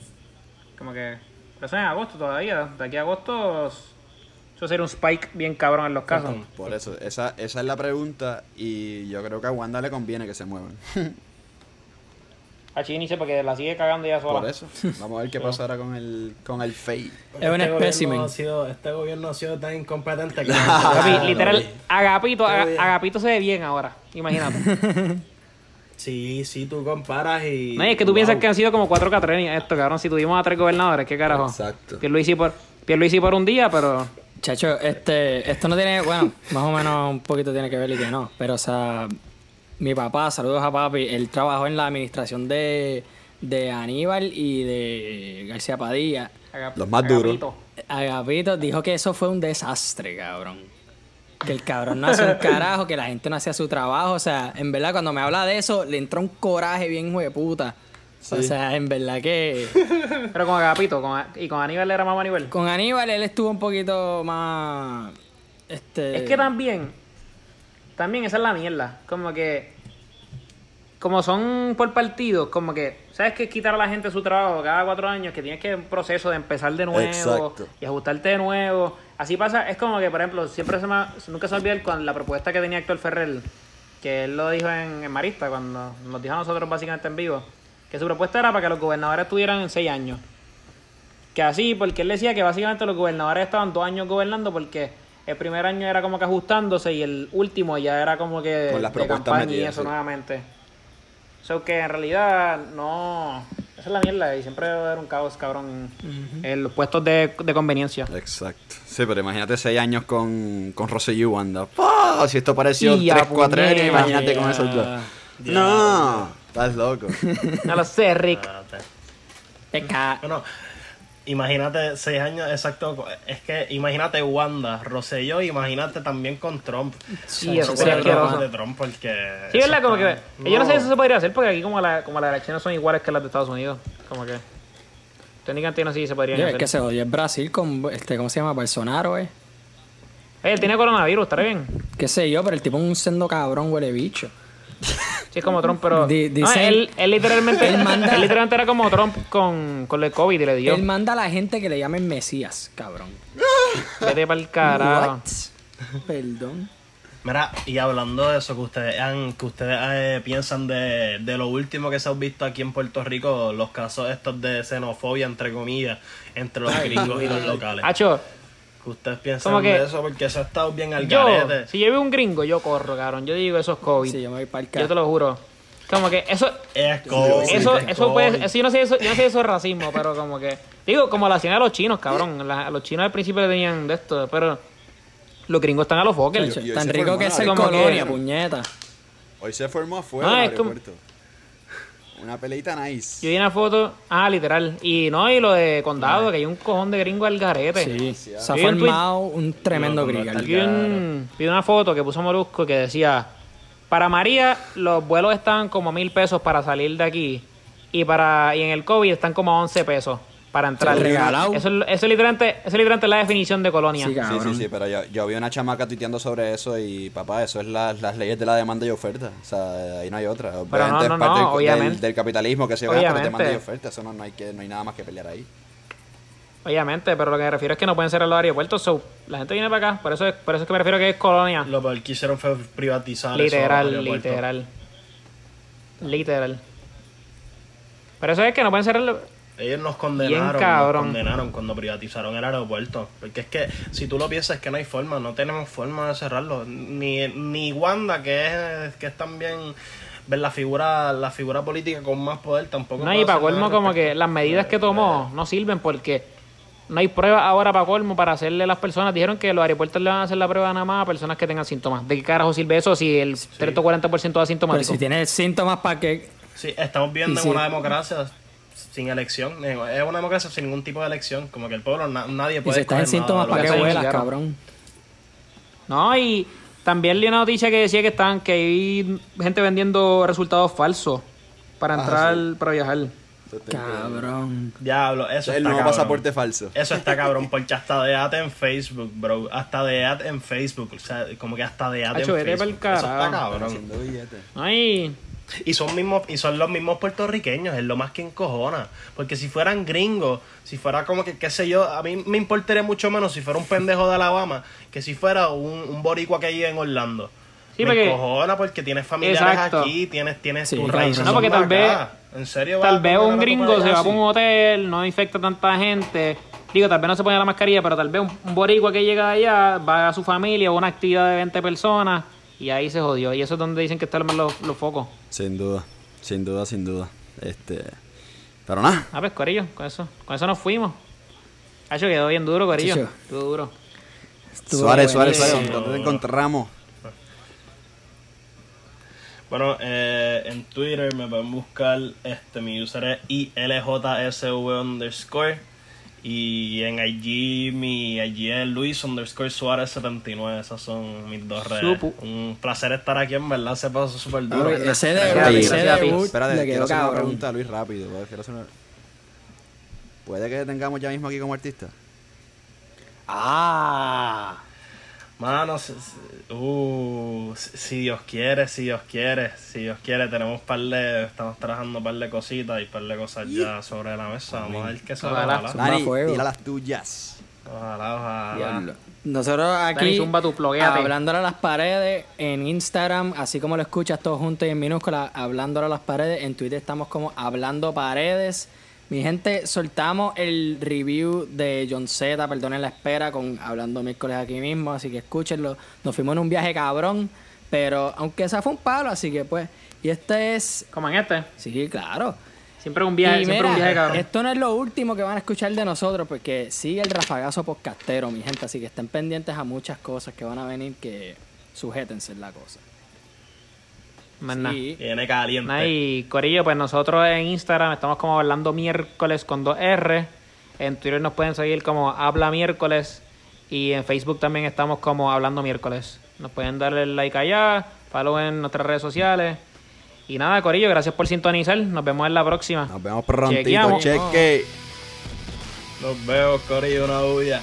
como que pero eso es en agosto todavía, de aquí a agosto eso sería un spike bien cabrón en los casos. Por eso, esa, esa es la pregunta. Y yo creo que a Wanda le conviene que se muevan. A Chini porque la sigue cagando ya sola. Por eso. Vamos a ver qué pasa ahora con el, con el FEI. Es un Este gobierno espécimen. ha sido- Este gobierno ha sido tan incompetente que... Literal, Agapito. Agapito se ve bien ahora, imagínate. Sí, sí, tú comparas y... No, y es que tú wow. piensas que han sido como cuatro catrenias esto, cabrón. Si tuvimos a tres gobernadores, ¿qué carajo? Exacto. Pierluisi por, Pierluisi por un día, pero... Chacho, este, esto no tiene, bueno, más o menos un poquito tiene que ver y que no, pero o sea, mi papá, saludos a papi, él trabajó en la administración de, de Aníbal y de García Padilla. Agap- Los más duros. Agapito. Agapito dijo que eso fue un desastre, cabrón. Que el cabrón no hace un carajo, que la gente no hacía su trabajo. O sea, en verdad, cuando me habla de eso, le entró un coraje bien hijo de puta. O sea, en verdad que. Pero con Agapito, con, y con Aníbal era más nivel. Con Aníbal él estuvo un poquito más. Este. Es que también, también esa es la mierda. Como que, como son por partidos, como que, ¿sabes qué? Quitar a la gente su trabajo cada cuatro años, que tienes que un proceso de empezar de nuevo Exacto. y ajustarte de nuevo. Así pasa, es como que, por ejemplo, siempre se me, nunca se olvida con la propuesta que tenía Héctor Ferrer, que él lo dijo en, en Marista, cuando nos dijo a nosotros básicamente en vivo, que su propuesta era para que los gobernadores estuvieran en seis años. Que así, porque él decía que básicamente los gobernadores estaban dos años gobernando porque el primer año era como que ajustándose y el último ya era como que Con las de propuestas campaña y eso sí. nuevamente. So que en realidad no... Esa es la mierda y siempre va a haber un caos, cabrón, en los puestos de, de conveniencia. Exacto. Sí, pero imagínate seis años con, con Rosselló y Wanda. ¡Pah! Si esto pareció Y a tres cuatrenios, puñeta. imagínate con esos dos. No, estás loco. No lo sé, Rick. Espérate. Peca- Bueno, imagínate seis años, exacto. Es que imagínate Wanda, Rosselló, imagínate también con Trump. Sí, sería sí, Puede hablar de Trump porque... Sí, ¿verdad? Como que... Yo no sé si No. eso se podría hacer porque aquí como, la, como las elecciones son iguales que las de Estados Unidos. Como que... Técnicamente no sé si se podrían Oye, hacer. es que se jodió el Brasil con, este, ¿cómo se llama? Bolsonaro, eh. Oye, él tiene coronavirus, ¿está bien? Qué sé yo, pero el tipo es un sendo cabrón, huele bicho. Sí, es como Trump, pero... No, él, él literalmente... Él manda- él literalmente era como Trump con, con el COVID y le dio. Él manda a la gente que le llamen Mesías, cabrón. Vete para el carajo. What? Perdón. Mira, y hablando de eso, que ustedes han, que ustedes eh, piensan de, de lo último que se ha visto aquí en Puerto Rico, los casos estos de xenofobia, entre comillas, entre los gringos y los locales. Hacho, Que ustedes piensan Como que- de eso, porque eso ha estado bien al yo, garete. si yo veo un gringo, yo corro, cabrón. Yo digo, eso es COVID. Sí, yo me voy para el yo te lo juro. Como que eso... Es COVID, Eso, es eso COVID. puede, eso, yo no sé eso, yo no sé eso es racismo, pero como que, digo, como lo hacían a los chinos, cabrón. La- a los chinos al principio le tenían de esto, pero los gringos están a los. Chacho, hoy Tan rico que es la ser como colonia, puñeta. Hoy se formó afuera No, del es como- aeropuerto. Una peleita nice. Yo vi una foto, ah, literal. Y no, y lo de condado, que hay un cojón de gringo al garete. Sí, se ha formado un tremendo grigal. no, Vi, un- vi una foto que puso Molusco que decía, para María los vuelos están como mil pesos para salir de aquí y para y en el COVID están como a 11 pesos para entrar. Se regalado. Eso, es- eso, es literalmente, eso es literalmente la definición de colonia. Sí, Sí, sí, sí, pero yo, yo vi una chamaca tuiteando sobre eso y papá, eso es la- las leyes de la demanda y oferta. O sea, ahí no hay otra. no, Obviamente no, es parte no, del- obviamente. del, del capitalismo que se gana por demanda y oferta. Eso no, no hay que, no hay nada más que pelear ahí. Obviamente, pero lo que me refiero es que no pueden ser los aeropuertos. So, la gente viene para acá. Por eso, es, por eso es que me refiero a que es colonia. Lo que hicieron fue privatizar Literal, literal. Literal. Pero eso es que no pueden ser. el- Ellos nos condenaron, nos condenaron cuando privatizaron el aeropuerto. Porque es que si tú lo piensas es que no hay forma, no tenemos forma de cerrarlo. Ni, ni Wanda, que es, que es también ver la figura, la figura política con más poder tampoco. No, y para colmo como que las medidas que tomó no sirven porque no hay pruebas ahora para colmo para hacerle a las personas. Dijeron que los aeropuertos le van a hacer la prueba nada más a personas que tengan síntomas. ¿De qué carajo sirve eso si el 30 o 40% da Pero sintomático? si tienes síntomas para que. Sí, estamos viendo sí. en una democracia sin elección. Es una democracia sin ningún tipo de elección. Como que el pueblo, na- nadie Y puede si estás en síntomas para sea. vuelas, cabrón. No, y también leí una noticia que decía que están que hay gente vendiendo resultados falsos para Ah, entrar sí. para viajar. Cabrón. Diablo, eso Es el nuevo cabrón. pasaporte falso. Eso está cabrón, porque hasta de ad en Facebook, bro. Hasta de ad en Facebook. O sea, como que hasta de ad en Facebook. Eso está cabrón. Ay, Y son mismos, y son los mismos puertorriqueños, es lo más que encojona. Porque si fueran gringos, si fuera como que, qué sé yo, a mí me importaría mucho menos si fuera un pendejo de Alabama que si fuera un, un boricua que vive en Orlando. Sí, me porque- encojona porque tienes familiares Exacto. aquí, tienes, tienes Sí, tus raíces. No, porque tal de vez-. En serio, tal a vez un a gringo se va para un hotel, no infecta tanta gente. Digo, tal vez no se pone la mascarilla, pero tal vez un, un boricua que llega allá va a su familia o una actividad de 20 personas y ahí se jodió. Y eso es donde dicen que están los, los focos. Sin duda, sin duda, sin duda. Este. Pero nada. Ah, pues, Corillo, con eso, con eso nos fuimos. Hacho, quedó bien duro, Corillo. Chicho. Quedó duro. Estuvo Suárez, Suárez. Suárez, ¿dónde te encontramos? Bueno, eh, en Twitter me pueden buscar, este, mi user es ILJSV underscore. Y en IG, mi IG es Luis underscore Suárez 79. Esas son mis dos redes. Supu. Un placer estar aquí, en verdad, se pasó súper duro. Ese ese debut Espérate, le quiero hacer una pregunta a Luis rápido. pues, quiero hacer una- ¿Puede que te tengamos ya mismo aquí como artista? Ah. Mano, uh, si, Dios quiere, si Dios quiere, si Dios quiere, tenemos par de, estamos trabajando un par de cositas y par de cosas ya sobre la mesa. Vamos a ver qué sale. Ojalá. Dani, tira las tuyas. ojalá, ojalá. Nosotros aquí, zumba hablándole a las paredes en Instagram, así como lo escuchas todos juntos y en minúscula, hablándole a las paredes. En Twitter estamos como hablando paredes. Mi gente, soltamos el review de John Z, perdonen la espera, con hablando miércoles aquí mismo, así que escúchenlo. Nos fuimos en un viaje cabrón, pero aunque esa fue un palo, así que pues. Y este es. Como en este. Sí, claro. Siempre un viaje, Y siempre un viaje, cabrón. Esto no es lo último que van a escuchar de nosotros, porque sigue el rafagazo podcastero, mi gente. Así que estén pendientes a muchas cosas que van a venir que sujétense en la cosa. Más nada. Sí. Caliente. Y Corillo, pues nosotros en Instagram estamos como hablando miércoles con dos R. En Twitter nos pueden seguir como Habla Miércoles. Y en Facebook también estamos como Hablando Miércoles. Nos pueden darle like allá, follow en nuestras redes sociales. Y nada, Corillo, gracias por sintonizar. Nos vemos en la próxima. Nos vemos prontito, Chequeamos. cheque. Nos vemos, Corillo, una bulla.